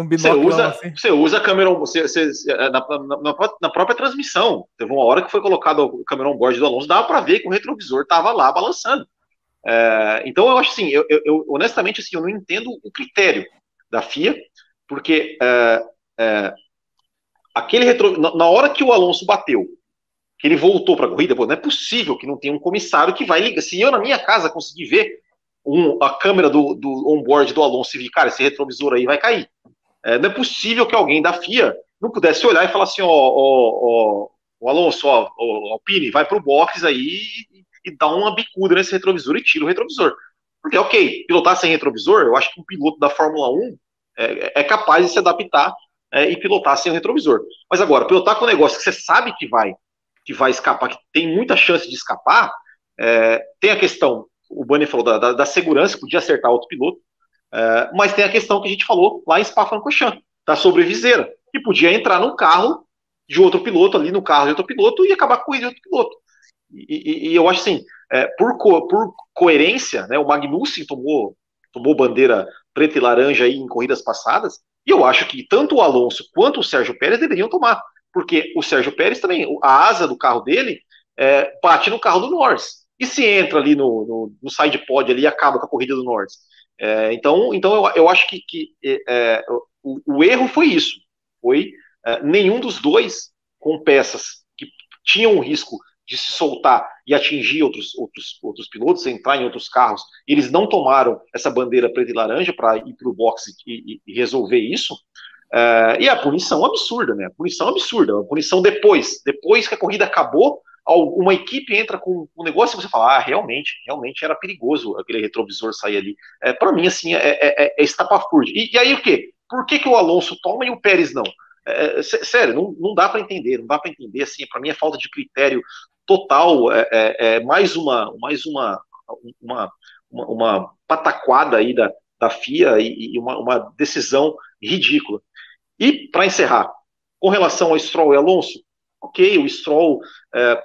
você usa, assim. você usa a câmera você, você, na, na, na, própria transmissão. Teve uma hora que foi colocado o câmera on board do Alonso, dava para ver que o retrovisor estava lá balançando. É, então eu acho assim, eu, eu, eu, honestamente assim, eu não entendo o critério da FIA, porque é, é, aquele retro, na, na hora que o Alonso bateu que ele voltou para a corrida, pô, não é possível que não tenha um comissário que vai ligar. Se eu na minha casa conseguir ver um, a câmera do, do onboard do Alonso e vi, cara, esse retrovisor aí vai cair. É, não é possível que alguém da FIA não pudesse olhar e falar assim, ó, ó, ó Alonso, ó, ó, Alpine, vai pro box aí e, e dá uma bicuda nesse retrovisor e tira o retrovisor. Porque, ok, pilotar sem retrovisor, eu acho que um piloto da Fórmula 1 é, é capaz de se adaptar é, e pilotar sem o retrovisor. Mas agora, pilotar com um negócio que você sabe que vai, que vai escapar, que tem muita chance de escapar, é, tem a questão, o Bunny falou da, da, da, segurança, podia acertar outro piloto, é, mas tem a questão que a gente falou lá em Spa-Francorchamps, da sobreviseira, que podia entrar num carro de outro piloto, ali no carro de outro piloto, e acabar com o outro piloto. E, e, e, eu acho assim, é, por, co, por coerência, né, o Magnussen tomou, tomou bandeira preta e laranja aí em corridas passadas, e eu acho que tanto o Alonso quanto o Sérgio Pérez deveriam tomar, porque o Sérgio Pérez também, a asa do carro dele é, bate no carro do Norris. E se entra ali no, no, no side pod ali e acaba com a corrida do Norris. É, então, então eu, eu acho que, que é, o, o, erro foi isso. Foi é, nenhum dos dois com peças que tinham o risco de se soltar e atingir outros, outros, outros pilotos, entrar em outros carros, eles não tomaram essa bandeira preta e laranja para ir para o boxe e, e, resolver isso. É, e a punição absurda, né? A punição absurda. A punição depois, depois que a corrida acabou, uma equipe entra com um negócio e você fala, ah, realmente, realmente era perigoso aquele retrovisor sair ali. É, para mim, assim, é, é, é, é estapafúrdio. E, e aí o quê? Por que, que o Alonso toma e o Pérez não? É, é sério, não, não dá para entender, não dá para entender, assim, para mim é falta de critério total, é, é, é, mais uma, mais uma, uma, uma, uma pataquada aí da, da FIA e, e uma, uma, decisão ridícula. E para encerrar, com relação ao Stroll e Alonso, ok, o Stroll é,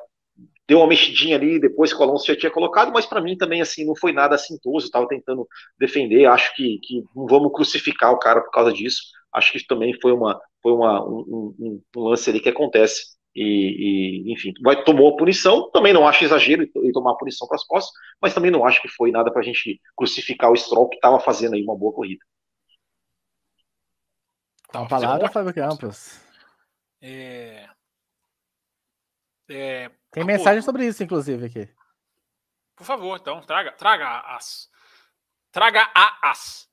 deu uma mexidinha ali depois que o Alonso já tinha colocado, mas para mim também assim não foi nada assintoso, estava tentando defender, acho que, que não vamos crucificar o cara por causa disso, acho que também foi uma foi uma, um, um, um lance ali que acontece e, e, enfim, vai, tomou a punição. Também não acho exagero em tomar a punição para as costas, mas também não acho que foi nada para a gente crucificar o Stroll, que estava fazendo aí uma boa corrida. Tá uma palavra, Fábio Campos. É... É... Tem ah, mensagem pô, sobre isso, inclusive, aqui. Por favor, então, traga, traga as. Traga a as.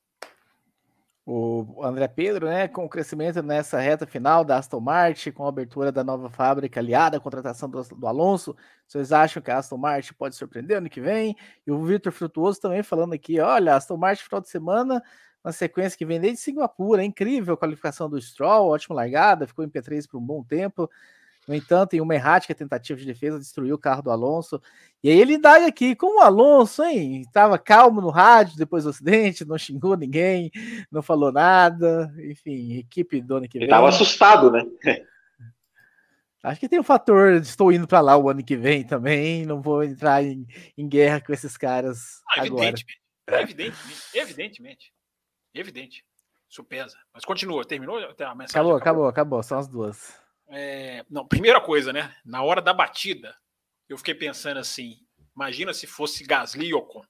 O André Pedro, né, com o crescimento nessa reta final da Aston Martin, com a abertura da nova fábrica aliada à contratação do, do Alonso, vocês acham que a Aston Martin pode surpreender ano que vem? E o Vitor Frutuoso também falando aqui, olha, Aston Martin final de semana, na sequência que vem desde Singapura, é incrível a qualificação do Stroll, ótima largada, ficou em P3 por um bom tempo, no entanto, em uma errática tentativa de defesa, destruiu o carro do Alonso. E aí ele dá aqui, como o Alonso, hein? Estava calmo no rádio depois do acidente, não xingou ninguém, não falou nada. Enfim, equipe do ano que vem. Ele estava assustado, né? Acho que tem o um fator de estou indo para lá o ano que vem também, não vou entrar em, em guerra com esses caras ah, agora. Evidentemente, evidentemente, evidentemente, evidente. Isso pesa. Mas continua, terminou a mensagem? Acabou, acabou, acabou, acabou, são as duas. É, não, primeira coisa, né? Na hora da batida, eu fiquei pensando assim: imagina se fosse Gasly e Ocon.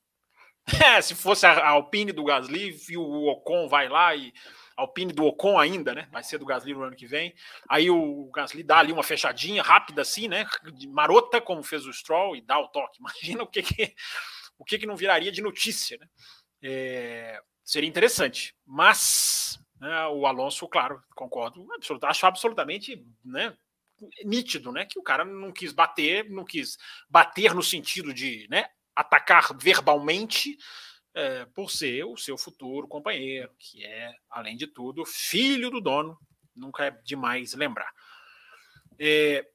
É, se fosse a Alpine do Gasly, e o Ocon vai lá e. Alpine do Ocon ainda, né? Vai ser do Gasly no ano que vem. Aí o Gasly dá ali uma fechadinha rápida assim, né? Marota, como fez o Stroll, e dá o toque. Imagina o que que, o que, que não viraria de notícia, né? É, seria interessante. Mas né? O Alonso, claro, concordo, absoluto, acho absolutamente né, nítido, né? Que o cara não quis bater, não quis bater no sentido de né, atacar verbalmente é, por ser o seu futuro companheiro, que é, além de tudo, filho do dono, nunca é demais lembrar. É,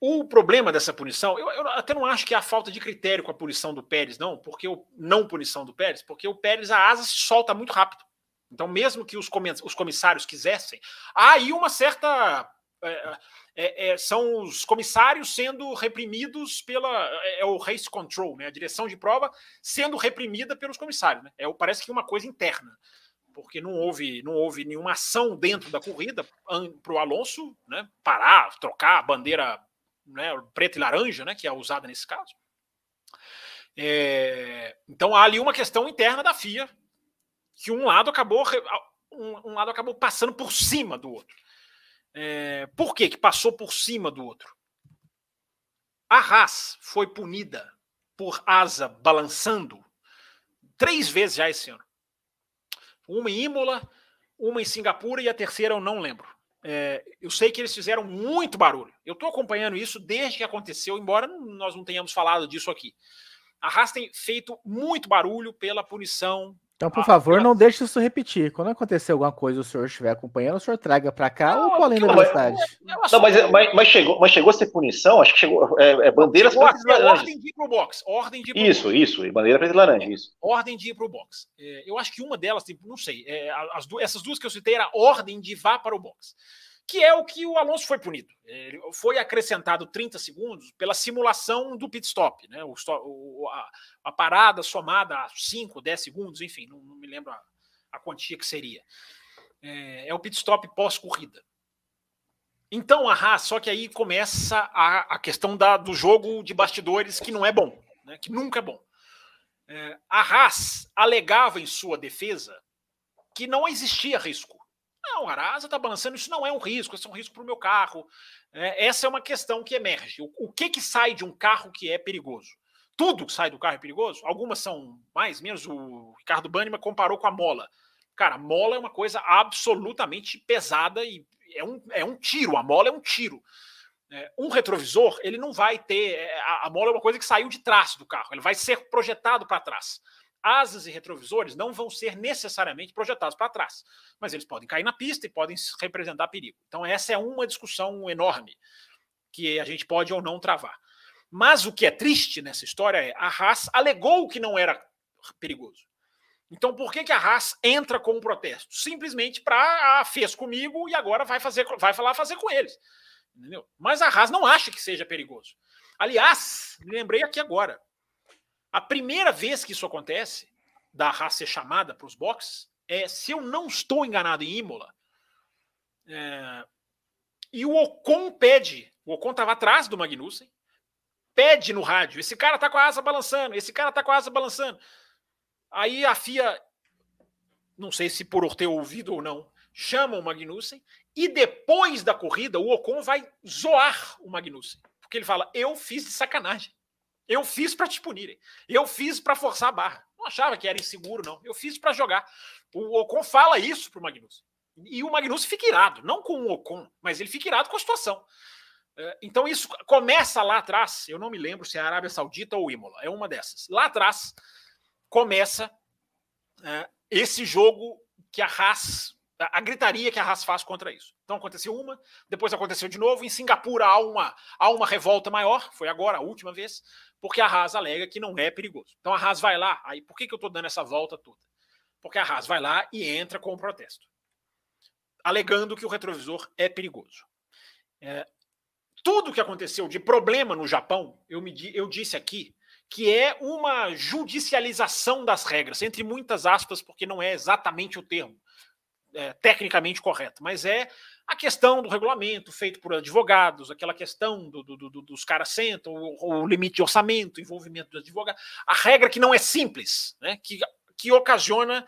o problema dessa punição, eu, eu, até não acho que a falta de critério com a punição do Pérez, não, porque o não punição do Pérez, porque o Pérez a asa se solta muito rápido. Então, mesmo que os, comissários quisessem, há aí uma certa. É, é, é, são os comissários sendo reprimidos pela. É, é, o race control, né? a direção de prova sendo reprimida pelos comissários. Né? É, parece que uma coisa interna, porque não houve, não houve nenhuma ação dentro da corrida para o Alonso né, parar, trocar a bandeira né, preta e laranja, né, que é usada nesse caso. É, então há ali uma questão interna da FIA que um lado acabou um, um lado acabou passando por cima do outro. É, por que que passou por cima do outro? A Haas foi punida por asa balançando três vezes já esse ano. Uma em Imola, uma em Singapura e a terceira eu não lembro. É, eu sei que eles fizeram muito barulho. Eu estou acompanhando isso desde que aconteceu, embora nós não tenhamos falado disso aqui. A Haas tem feito muito barulho pela punição Então, por ah, favor, não deixe isso repetir. Quando acontecer alguma coisa o senhor estiver acompanhando, o senhor traga para cá não, ou além da velocidade. Não, mas, mas, mas, chegou, mas chegou a ser punição? Acho que chegou. É, é bandeiras chegou pretas e Ordem de ir pro box. Ordem de Isso, box. isso. Bandeira preta e laranja, isso. Ordem de ir pro box. É, eu acho que uma delas, tipo, não sei. É, as duas, essas duas que eu citei era ordem de vá para o box que é o que o Alonso foi punido. Ele foi acrescentado 30 segundos pela simulação do pit stop, né? O, o a, a, parada somada a 5, 10 segundos, enfim, não, não me lembro a, a, quantia que seria. É, é o pit stop pós-corrida. Então a Haas, só que aí começa a, a questão da, do jogo de bastidores que não é bom, né? que nunca é bom. É, a Haas alegava em sua defesa que não existia risco não, a asa está balançando, isso não é um risco, isso é um risco para o meu carro. É, essa é uma questão que emerge. O, o, que, que sai de um carro que é perigoso? Tudo que sai do carro é perigoso? Algumas são mais, menos. O Ricardo Banniman comparou com a mola. Cara, a mola é uma coisa absolutamente pesada e é um, é um tiro. A mola é um tiro. É, um retrovisor, ele não vai ter. É, a, a mola é uma coisa que saiu de trás do carro, ele vai ser projetado para trás asas e retrovisores não vão ser necessariamente projetados para trás, mas eles podem cair na pista e podem representar perigo. Então, essa é uma discussão enorme que a gente pode ou não travar. Mas o que é triste nessa história é a Haas alegou que não era perigoso. Então, por que, que a Haas entra com um protesto? Simplesmente para ah, fez comigo e agora vai fazer, vai falar fazer com eles. Entendeu? Mas a Haas não acha que seja perigoso. Aliás, lembrei aqui agora. A primeira vez que isso acontece, da Haas ser chamada para os boxes, é, se eu não estou enganado em Imola, é, e o Ocon pede, o Ocon estava atrás do Magnussen, pede no rádio, esse cara tá com a asa balançando, esse cara tá com a asa balançando. Aí a FIA, não sei se por ter ouvido ou não, chama o Magnussen, e depois da corrida o Ocon vai zoar o Magnussen, porque ele fala, eu fiz de sacanagem. Eu fiz para te punirem. Eu fiz para forçar a barra. Não achava que era inseguro, não. Eu fiz para jogar. O Ocon fala isso pro Magnus. E o Magnus fica irado, não com o Ocon, mas ele fica irado com a situação. É, então isso começa lá atrás. Eu não me lembro se é a Arábia Saudita ou Imola. É uma dessas. Lá atrás começa é, esse jogo que a Haas a gritaria que a Haas faz contra isso. Então aconteceu uma, depois aconteceu de novo. Em Singapura há uma, há uma revolta maior, foi agora a última vez, porque a Haas alega que não é perigoso. Então a Haas vai lá, aí por que, que eu estou dando essa volta toda? Porque a Haas vai lá e entra com o protesto, alegando que o retrovisor é perigoso. É, tudo que aconteceu de problema no Japão, eu, me, eu disse aqui, que é uma judicialização das regras, entre muitas aspas, porque não é exatamente o termo é, tecnicamente correto, mas é a questão do regulamento feito por advogados, aquela questão do, do, do, dos caras sentam, o, o, limite de orçamento, envolvimento do advogado, a regra que não é simples, né, que, que ocasiona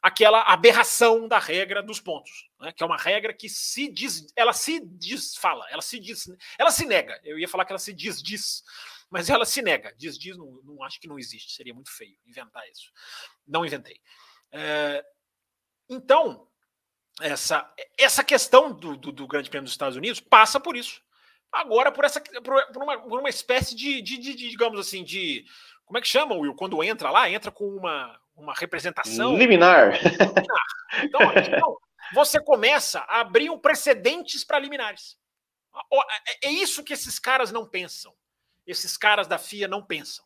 aquela aberração da regra dos pontos, né, que é uma regra que se diz, ela se desfala, ela se diz, ela se nega. Eu ia falar que ela se diz diz, mas ela se nega. Diz diz, não, não acho que não existe, seria muito feio inventar isso. Não inventei. É, então, essa, essa questão do, do, do, Grande Prêmio dos Estados Unidos passa por isso. Agora, por essa por, uma, por uma espécie de, de, de, de, digamos assim, de. Como é que chama, Will? Quando entra lá, entra com uma, uma representação. Liminar. Então, então, você começa a abrir um precedentes para liminares. É, é isso que esses caras não pensam. Esses caras da FIA não pensam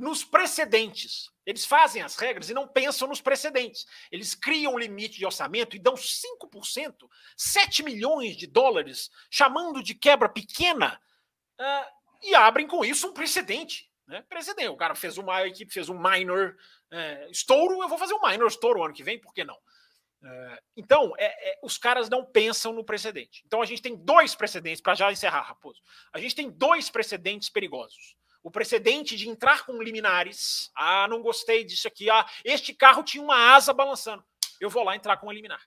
nos precedentes. Eles fazem as regras e não pensam nos precedentes. Eles criam um limite de orçamento e dão 5%, 7 milhões de dólares, chamando de quebra pequena, uh, e abrem com isso um precedente. Né? Precedente. O cara fez uma equipe fez um minor uh, estouro, eu vou fazer um minor estouro ano que vem, por que não? Uh, então, é, é, os caras não pensam no precedente. Então, a gente tem dois precedentes, para já encerrar, Raposo. A gente tem dois precedentes perigosos o precedente de entrar com liminares. Ah, não gostei disso aqui. Ah, este carro tinha uma asa balançando. Eu vou lá entrar com a liminar.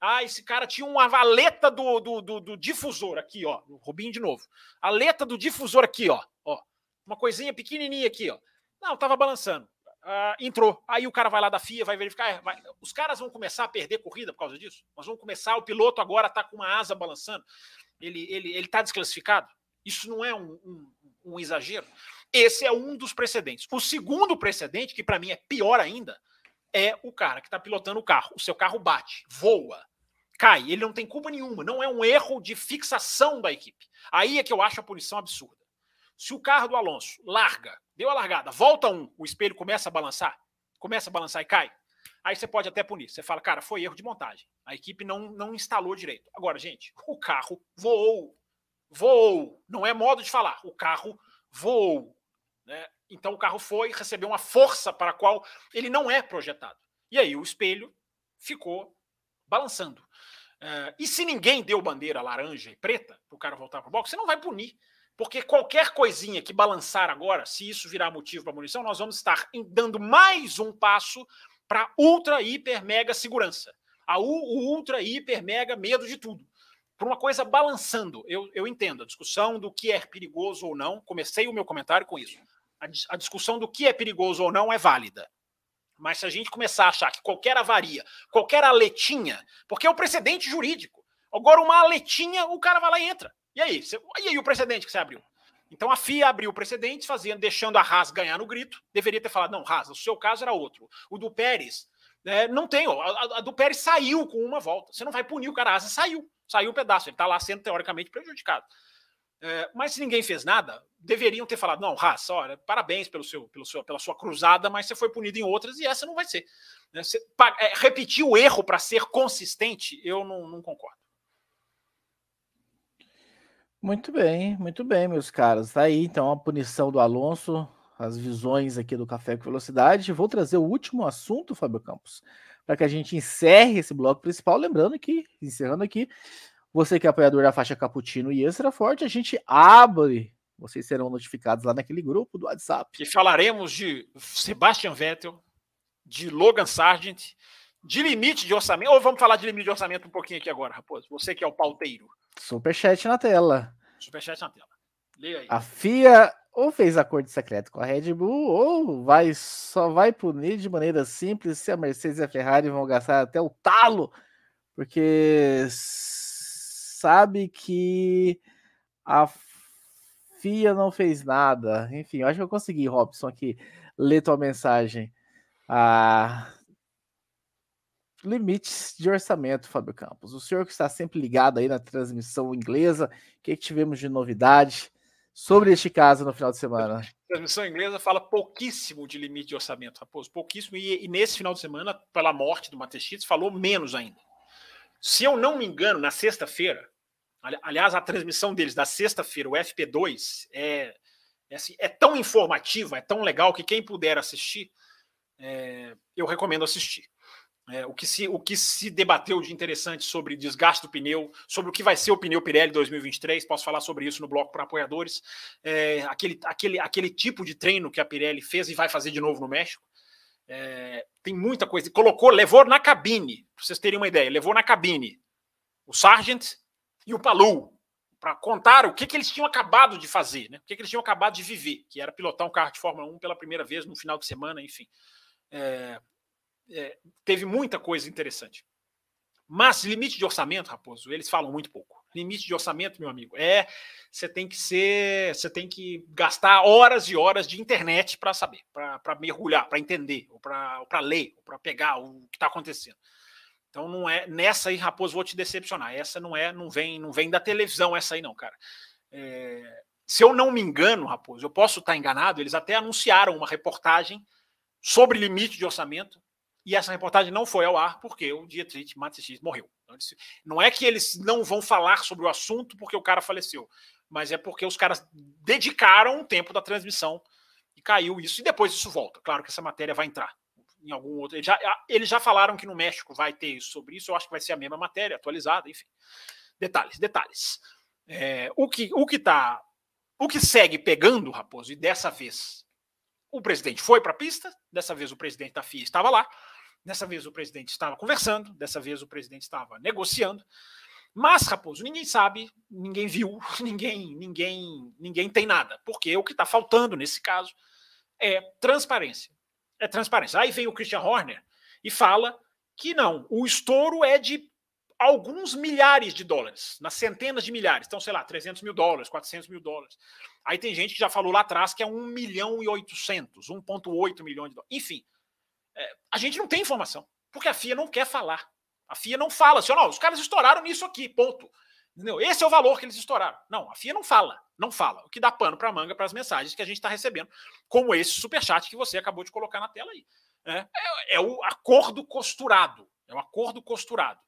Ah, esse cara tinha uma valeta do, do, do, do difusor aqui, ó. O de novo. A aleta do difusor aqui, ó. ó. Uma coisinha pequenininha aqui, ó. Não, tava balançando. Ah, entrou. Aí o cara vai lá da FIA, vai verificar. É, vai. Os caras vão começar a perder corrida por causa disso. Nós vamos começar. O piloto agora tá com uma asa balançando. Ele, ele, ele tá desclassificado. Isso não é um, um um exagero. Esse é um dos precedentes. O segundo precedente, que para mim é pior ainda, é o cara que está pilotando o carro. O seu carro bate, voa, cai. Ele não tem culpa nenhuma. Não é um erro de fixação da equipe. Aí é que eu acho a punição absurda. Se o carro do Alonso larga, deu a largada, volta um, o espelho começa a balançar, começa a balançar e cai, aí você pode até punir. Você fala, cara, foi erro de montagem. A equipe não, não instalou direito. Agora, gente, o carro voou. Voou. Não é modo de falar. O carro voou. Né? Então o carro foi, recebeu uma força para a qual ele não é projetado. E aí o espelho ficou balançando. Uh, e se ninguém deu bandeira laranja e preta para o cara voltar para o box, você não vai punir. Porque qualquer coisinha que balançar agora, se isso virar motivo para munição, nós vamos estar dando mais um passo para ultra, hiper, mega segurança. A o ultra, hiper, mega medo de tudo. Por uma coisa balançando. Eu, eu entendo a discussão do que é perigoso ou não. Comecei o meu comentário com isso a, discussão do que é perigoso ou não é válida. Mas se a gente começar a achar que qualquer avaria, qualquer aletinha, porque é o precedente jurídico. Agora, uma aletinha, o cara vai lá e entra. E aí? Você, e aí o precedente que você abriu? Então a FIA abriu o precedente, fazendo, deixando a Haas ganhar no grito. Deveria ter falado, não, Haas, o seu caso era outro. O do Pérez, é, não tem. A, a, do Pérez saiu com uma volta. Você não vai punir o cara, a Haas saiu. Saiu um pedaço. Ele está lá sendo teoricamente prejudicado. É, mas se ninguém fez nada, deveriam ter falado: não, Raça, olha, parabéns pelo seu, pelo seu, pela sua cruzada, mas você foi punido em outras e essa não vai ser. Né? Você, é, repetir o erro para ser consistente, eu não, não, concordo. Muito bem, muito bem, meus caros. Tá aí então a punição do Alonso, as visões aqui do Café com Velocidade. Vou trazer o último assunto, Fábio Campos, para que a gente encerre esse bloco principal. Lembrando que, encerrando aqui, você que é apoiador da faixa Cappuccino e Extra Forte, a gente abre. Vocês serão notificados lá naquele grupo do WhatsApp. E falaremos de Sebastian Vettel, de Logan Sargent, de limite de orçamento. Ou vamos falar de limite de orçamento um pouquinho aqui agora, Raposo? Você que é o pauteiro. Superchat na tela. Superchat na tela. Leia aí. A FIA ou fez acordo secreto com a Red Bull, ou vai só vai punir de maneira simples se a Mercedes e a Ferrari vão gastar até o talo, porque sabe que a FIA não fez nada. Enfim, eu acho que eu consegui, Robson, aqui ler tua mensagem. Ah, limites de orçamento, Fábio Campos. O senhor que está sempre ligado aí na transmissão inglesa, o que, que tivemos de novidade sobre este caso no final de semana? A transmissão inglesa fala pouquíssimo de limite de orçamento, Raposo, pouquíssimo. E, e nesse final de semana, pela morte do Matechitz, falou menos ainda. Se eu não me engano, na sexta-feira, Aliás, a transmissão deles da sexta-feira, o FP2, é, é, assim, é, tão informativa, é tão legal que quem puder assistir, é, eu recomendo assistir. É, o, que se, o que se debateu de interessante sobre desgaste do pneu, sobre o que vai ser o pneu Pirelli 2023, posso falar sobre isso no bloco para apoiadores. É, aquele, aquele, aquele tipo de treino que a Pirelli fez e vai fazer de novo no México. É, tem muita coisa. Colocou, levou na cabine, para vocês terem uma ideia, levou na cabine o Sargent e o Palu, para contar o que, que eles tinham acabado de fazer, né? o que, que eles tinham acabado de viver, que era pilotar um carro de Fórmula 1 pela primeira vez no final de semana, enfim. É, é, teve muita coisa interessante. Mas limite de orçamento, Raposo, eles falam muito pouco. Limite de orçamento, meu amigo, é você tem que ser, você tem que gastar horas e horas de internet para saber, para mergulhar, para entender, ou para ler, para pegar o que está acontecendo. Então não é nessa aí, Raposo, vou te decepcionar. Essa não é, não vem, não vem da televisão essa aí não, cara. É, se eu não me engano, Raposo, eu posso estar enganado. Eles até anunciaram uma reportagem sobre limite de orçamento e essa reportagem não foi ao ar porque o Dietrich Mateschitz morreu. Então, não é que eles não vão falar sobre o assunto porque o cara faleceu, mas é porque os caras dedicaram o tempo da transmissão e caiu isso e depois isso volta. Claro que essa matéria vai entrar em algum outro. Eles já, eles já falaram que no México vai ter sobre isso, eu acho que vai ser a mesma matéria, atualizada, enfim. Detalhes, detalhes. É, o que o que tá. O que segue pegando, Raposo, e dessa vez o presidente foi para a pista, dessa vez o presidente da FIA estava lá, dessa vez o presidente estava conversando, dessa vez o presidente estava negociando. Mas, Raposo, ninguém sabe, ninguém viu, ninguém, ninguém, ninguém tem nada. Porque o que está faltando nesse caso é transparência é transparência. Aí vem o Christian Horner e fala que não, o estouro é de alguns milhares de dólares, nas centenas de milhares. Então, sei lá, 300 mil dólares, 400 mil dólares. Aí tem gente que já falou lá atrás que é 1 milhão e 800, 1,8 milhão de dólares. Enfim, É, a gente não tem informação, porque a FIA não quer falar. A FIA não fala assim, não, os caras estouraram nisso aqui, ponto. Entendeu? Esse é o valor que eles estouraram. Não, a FIA não fala, não fala. O que dá pano para manga para as mensagens que a gente está recebendo, como esse superchat que você acabou de colocar na tela aí. É, é, é o acordo costurado. É o acordo costurado.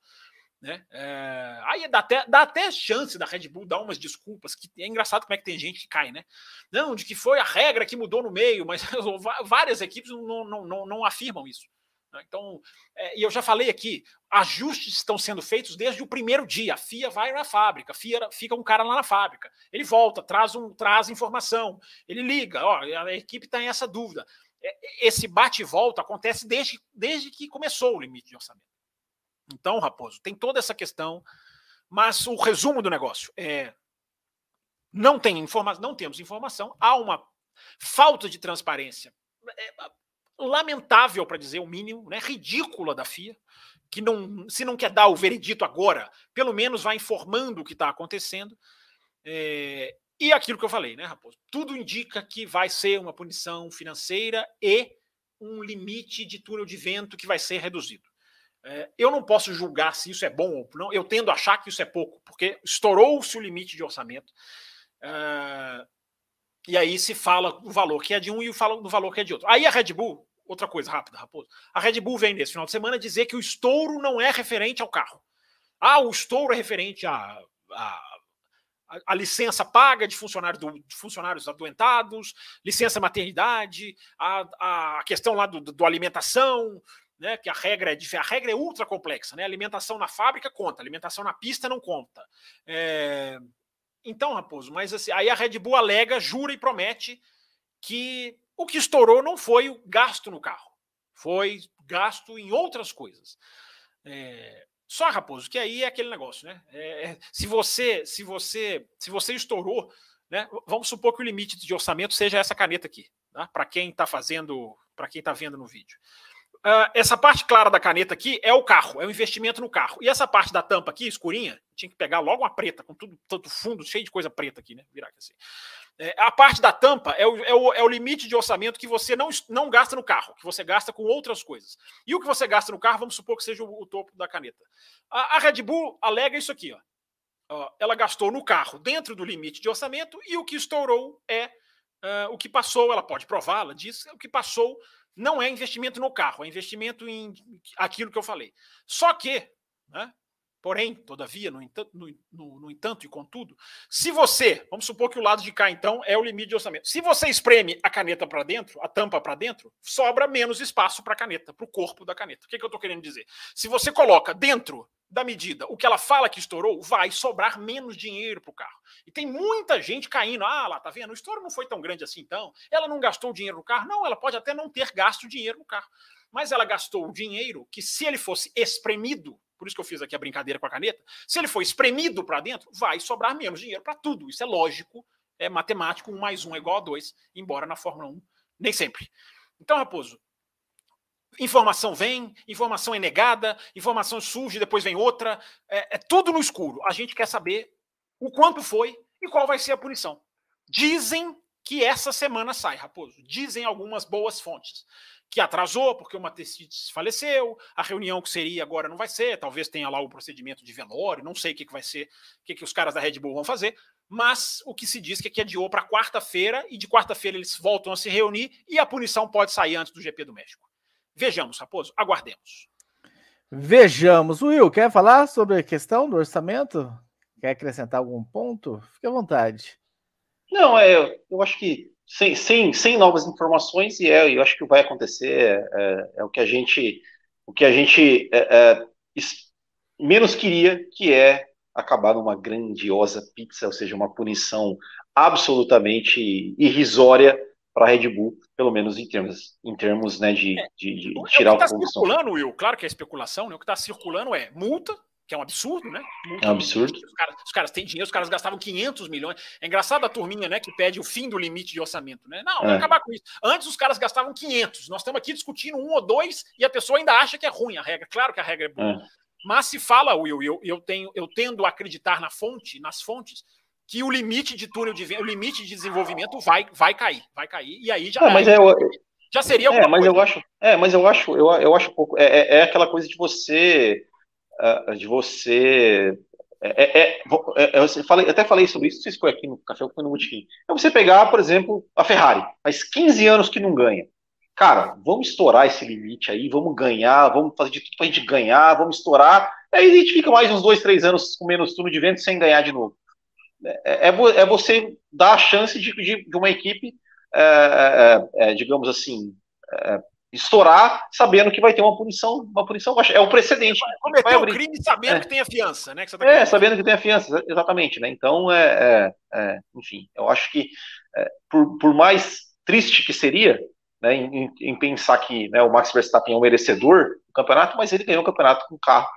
Né? É, aí dá até, dá até chance da Red Bull dar umas desculpas, que é engraçado como é que tem gente que cai, né? Não, de que foi a regra que mudou no meio, mas várias equipes não, não, não, não afirmam isso. Né? Então, é, e eu já falei aqui, ajustes estão sendo feitos desde o primeiro dia. A FIA vai na fábrica, FIA fica um cara lá na fábrica. Ele volta, traz, um, traz informação, ele liga, ó, a equipe está em essa dúvida. É, esse bate e volta acontece desde, desde que começou o limite de orçamento. Então, Raposo, tem toda essa questão, mas o resumo do negócio é não tem informação, não temos informação, há uma falta de transparência é, lamentável, para dizer o mínimo, né, ridícula da FIA, que não, se não quer dar o veredito agora, pelo menos vai informando o que está acontecendo. É, e aquilo que eu falei, né, Raposo? Tudo indica que vai ser uma punição financeira e um limite de túnel de vento que vai ser reduzido. É, eu não posso julgar se isso é bom ou não. Eu tendo a achar que isso é pouco, porque estourou-se o limite de orçamento. É, e aí se fala do valor que é de um e fala do valor que é de outro. Aí a Red Bull, outra coisa rápida, Raposo. A Red Bull vem nesse final de semana dizer que o estouro não é referente ao carro. Ah, o estouro é referente a, a a, licença paga de funcionários, do, de funcionários adoentados, licença maternidade, a, a questão lá do, do alimentação, né, que a regra é a regra é ultra complexa, né? Alimentação na fábrica conta, alimentação na pista não conta. É... Então, Raposo, mas assim, aí a Red Bull alega, jura e promete que o que estourou não foi o gasto no carro, foi gasto em outras coisas. É... Só, Raposo, que aí é aquele negócio, né? É, é se você, se você, se você estourou, né? Vamos supor que o limite de orçamento seja essa caneta aqui, tá? para quem está fazendo, para quem está vendo no vídeo. Uh, essa parte clara da caneta aqui é o carro, é o investimento no carro. E essa parte da tampa aqui, escurinha, tinha que pegar logo uma preta, com tudo, tanto fundo, cheio de coisa preta aqui, né? Virar aqui assim. É, a parte da tampa é o, é, o, é o, limite de orçamento que você não, não gasta no carro, que você gasta com outras coisas. E o que você gasta no carro, vamos supor que seja o, o topo da caneta. A, a, Red Bull alega isso aqui, ó. ó. Ela gastou no carro dentro do limite de orçamento e o que estourou é uh, o que passou. Ela pode provar, ela diz, o que passou não é investimento no carro, é investimento em aquilo que eu falei. Só que, né, porém, todavia, no entanto, no, no, no entanto e contudo, se você, vamos supor que o lado de cá, então, é o limite de orçamento. Se você espreme a caneta para dentro, a tampa para dentro, sobra menos espaço para a caneta, para o corpo da caneta. O que, que eu estou querendo dizer? Se você coloca dentro da medida, o que ela fala que estourou, vai sobrar menos dinheiro para o carro. E tem muita gente caindo. Ah, lá, tá vendo? O estouro não foi tão grande assim, então. Ela não gastou dinheiro no carro. Não, ela pode até não ter gasto dinheiro no carro. Mas ela gastou o dinheiro que, se ele fosse espremido, por isso que eu fiz aqui a brincadeira com a caneta, se ele for espremido para dentro, vai sobrar menos dinheiro para tudo. Isso é lógico, é matemático, um mais um é igual a dois, embora na Fórmula 1 nem sempre. Então, Raposo, Informação vem, informação é negada, informação surge, depois vem outra. É, é, tudo no escuro. A gente quer saber o quanto foi e qual vai ser a punição. Dizem que essa semana sai, Raposo. Dizem algumas boas fontes. Que atrasou porque o Matecides faleceu, a reunião que seria agora não vai ser, talvez tenha lá o procedimento de velório, não sei o que, que vai ser, o que, que os caras da Red Bull vão fazer, mas o que se diz que, é que adiou para quarta-feira e de quarta-feira eles voltam a se reunir e a punição pode sair antes do GP do México. Vejamos, Raposo, aguardemos. Vejamos. Will, quer falar sobre a questão do orçamento? Quer acrescentar algum ponto? Fique à vontade. Não, é, eu acho que sem, sem, sem novas informações, e é, eu acho que vai acontecer é, é, é o que a gente, o que a gente é, é menos queria, que é acabar numa grandiosa pizza, ou seja, uma punição absolutamente irrisória para a Red Bull, pelo menos em termos, em termos né, de, é, de, de é tirar o que está circulando, Will, claro que é especulação, né? o que está circulando é multa, que é um absurdo, né? Multa, é um absurdo. Os caras, os caras, têm dinheiro, os caras gastavam 500 milhões. É engraçado a turminha, né, que pede o fim do limite de orçamento, né? Não, é. acabar com isso. Antes os caras gastavam 500. Nós estamos aqui discutindo um ou dois e a pessoa ainda acha que é ruim a regra. Claro que a regra é boa. É. Mas se fala, Will, eu, eu, tenho, eu tendo a acreditar na fonte, nas fontes, que o limite de túnel de o limite de desenvolvimento vai, vai cair, vai cair, e aí já, não, mas é, Já seria É, mas coisa. eu acho, é, mas eu acho, eu, eu acho pouco. É, é, é aquela coisa de você, de você. É, é, é, eu falei, até falei sobre isso, não sei se foi aqui no café ou foi no Multiquim. É você pegar, por exemplo, a Ferrari, faz 15 anos que não ganha. Cara, vamos estourar esse limite aí, vamos ganhar, vamos fazer de tudo pra gente ganhar, vamos estourar. Aí a gente fica mais uns dois, três anos com menos turno de vento sem ganhar de novo. É, é, é você dar a chance de, de, de uma equipe é, é, é, digamos assim, é, estourar sabendo que vai ter uma punição, uma punição baixa. É o precedente. Cometeu o crime sabendo que tem a fiança, né? Tá é, sabendo que tem a fiança, exatamente, né? Então, é, enfim, eu acho que por, por mais triste que seria, né, em, em, pensar que né, o Max Verstappen é um merecedor do campeonato, mas ele ganhou o campeonato com um carro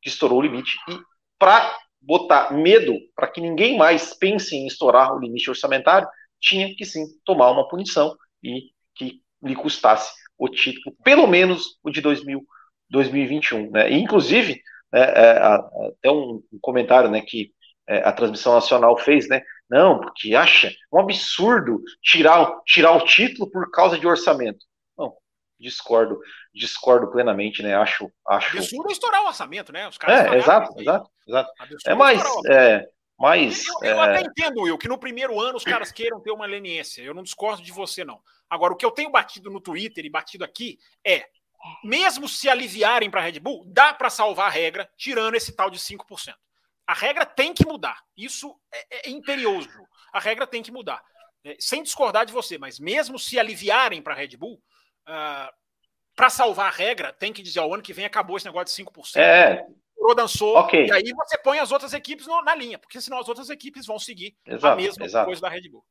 que estourou o limite. E para botar medo, para que ninguém mais pense em estourar o limite orçamentário, tinha que sim tomar uma punição e que lhe custasse o título, pelo menos o de 2000, 2021. Né? E, inclusive, né, é, até um, comentário né, que é, a transmissão nacional fez, né? Não, porque acha um absurdo tirar, tirar o título por causa de orçamento. Não, discordo, discordo plenamente, né? Acho, acho. Absurdo é estourar o orçamento, né? Os caras é, exato, exato, exato. É mais, é, mas. Eu, eu é... até entendo, Will, que no primeiro ano os caras queiram ter uma leniência. Eu não discordo de você, não. Agora, o que eu tenho batido no Twitter e batido aqui é: mesmo se aliviarem para a Red Bull, dá para salvar a regra, tirando esse tal de 5%. A regra tem que mudar. Isso é, é imperioso. A regra tem que mudar. É, sem discordar de você, mas mesmo se aliviarem para a Red Bull, uh, ah, para salvar a regra, tem que dizer: o ano que vem acabou esse negócio de 5%. É, entrou, dançou, okay. e aí você põe as outras equipes no, na linha, porque senão as outras equipes vão seguir exato, a mesma exato. coisa da Red Bull.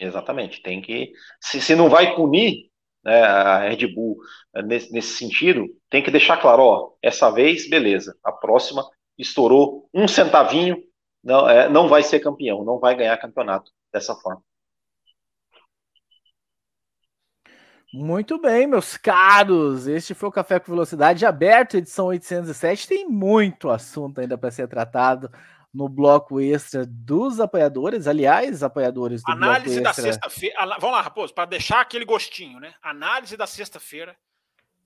Exatamente, tem que. Se, se não vai punir né, a Red Bull eh, nesse, nesse sentido, tem que deixar claro: ó, essa vez, beleza, a próxima estourou um centavinho, não, é, não vai ser campeão, não vai ganhar campeonato dessa forma. Muito bem, meus caros. Este foi o Café com Velocidade aberto, edição 807. Tem muito assunto ainda para ser tratado no bloco extra dos apoiadores. Aliás, apoiadores do Análise da sexta-feira. Vamos lá, Raposo, para deixar aquele gostinho, né? Análise da sexta-feira.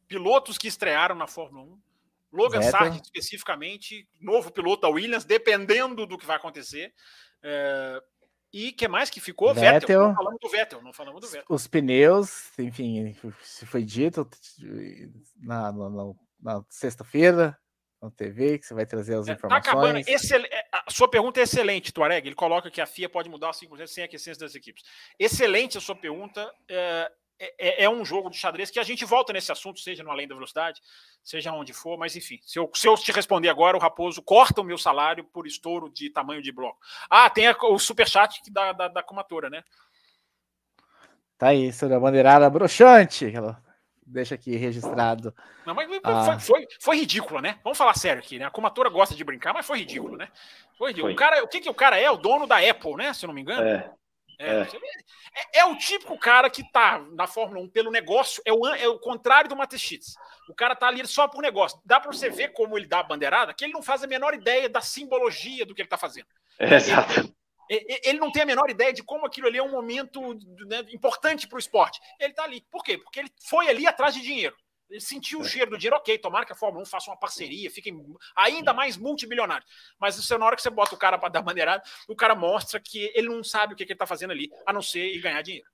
Pilotos que estrearam na Fórmula 1. Logan Sargent, especificamente, novo piloto da Williams, dependendo do que vai acontecer. É, e que mais que ficou? Vettel. Vettel. Não falamos do Vettel, não falamos do Vettel. Os pneus, enfim, se foi dito na, na, na sexta-feira na TV, que você vai trazer as informações. É, tá acabando. Excel... É, a sua pergunta é excelente, Tuareg. Ele coloca que a FIA pode mudar 5% sem aquecência das equipes. Excelente a sua pergunta. É, é, é, é, um jogo de xadrez que a gente volta nesse assunto, seja no Além da Velocidade, seja onde for, mas enfim, se eu, se eu te responder agora, o Raposo corta o meu salário por estouro de tamanho de bloco. Ah, tem a, o superchat da, da, da comatora, né? Tá aí, senhora bandeirada broxante. Deixa aqui registrado. Não, mas ah. foi, foi, foi, ridículo, né? Vamos falar sério aqui, né? A comatora gosta de brincar, mas foi ridículo, né? Foi ridículo. Foi. O, cara, o que, que o cara é? O dono da Apple, né? Se eu não me engano. É. É, é. é, o típico cara que tá na Fórmula 1 pelo negócio, é o, é o contrário do Mateschitz. O cara tá ali só por negócio. Dá para você ver como ele dá a bandeirada, que ele não faz a menor ideia da simbologia do que ele tá fazendo. É, exato. Ele, não tem a menor ideia de como aquilo ali é um momento né, importante para o esporte. Ele tá ali. Por quê? Porque ele foi ali atrás de dinheiro. Ele sentiu o cheiro do dinheiro, ok, tomara que a Fórmula 1 faça uma parceria, fiquem ainda mais multimilionários. Mas você, na hora que você bota o cara para dar bandeirada, o cara mostra que ele não sabe o que, que ele está fazendo ali, a não ser ir ganhar dinheiro.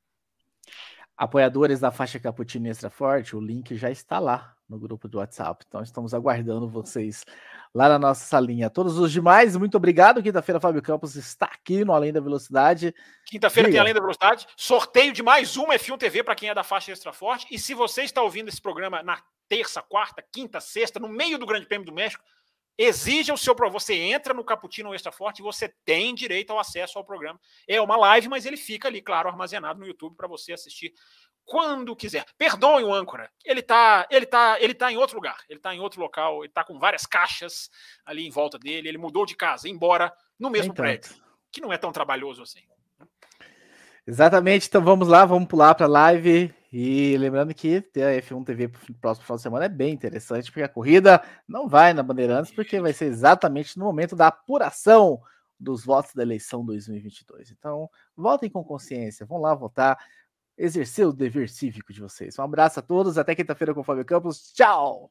Apoiadores da faixa Cappuccino Extra Forte, o link já está lá no grupo do WhatsApp. Então estamos aguardando vocês lá na nossa salinha. Todos os demais, muito obrigado. Quinta-feira, Fábio Campos está aqui no Além da Velocidade. Quinta-feira tem Além da Velocidade. Sorteio de mais uma F1 TV para quem é da faixa Extra Forte. E se você está ouvindo esse programa na terça, quarta, quinta, sexta, no meio do Grande Prêmio do México, exija o seu você entra no Caputino Extra Forte e você tem direito ao acesso ao programa. É uma live, mas ele fica ali, claro, armazenado no YouTube para você assistir quando quiser. Perdoe o âncora. Ele tá, ele tá, ele tá em outro lugar. Ele tá em outro local, ele tá com várias caixas ali em volta dele, ele mudou de casa, embora no mesmo prédio, que não é tão trabalhoso assim. Exatamente, então vamos lá, vamos pular para a live. E lembrando que ter a F1 TV próximo final de semana é bem interessante, porque a corrida não vai na Bandeirantes, porque vai ser exatamente no momento da apuração dos votos da eleição 2022. Então, votem com consciência, vão lá votar exercer o dever cívico de vocês. Um abraço a todos, até quinta-feira com o Fábio Campos. Tchau!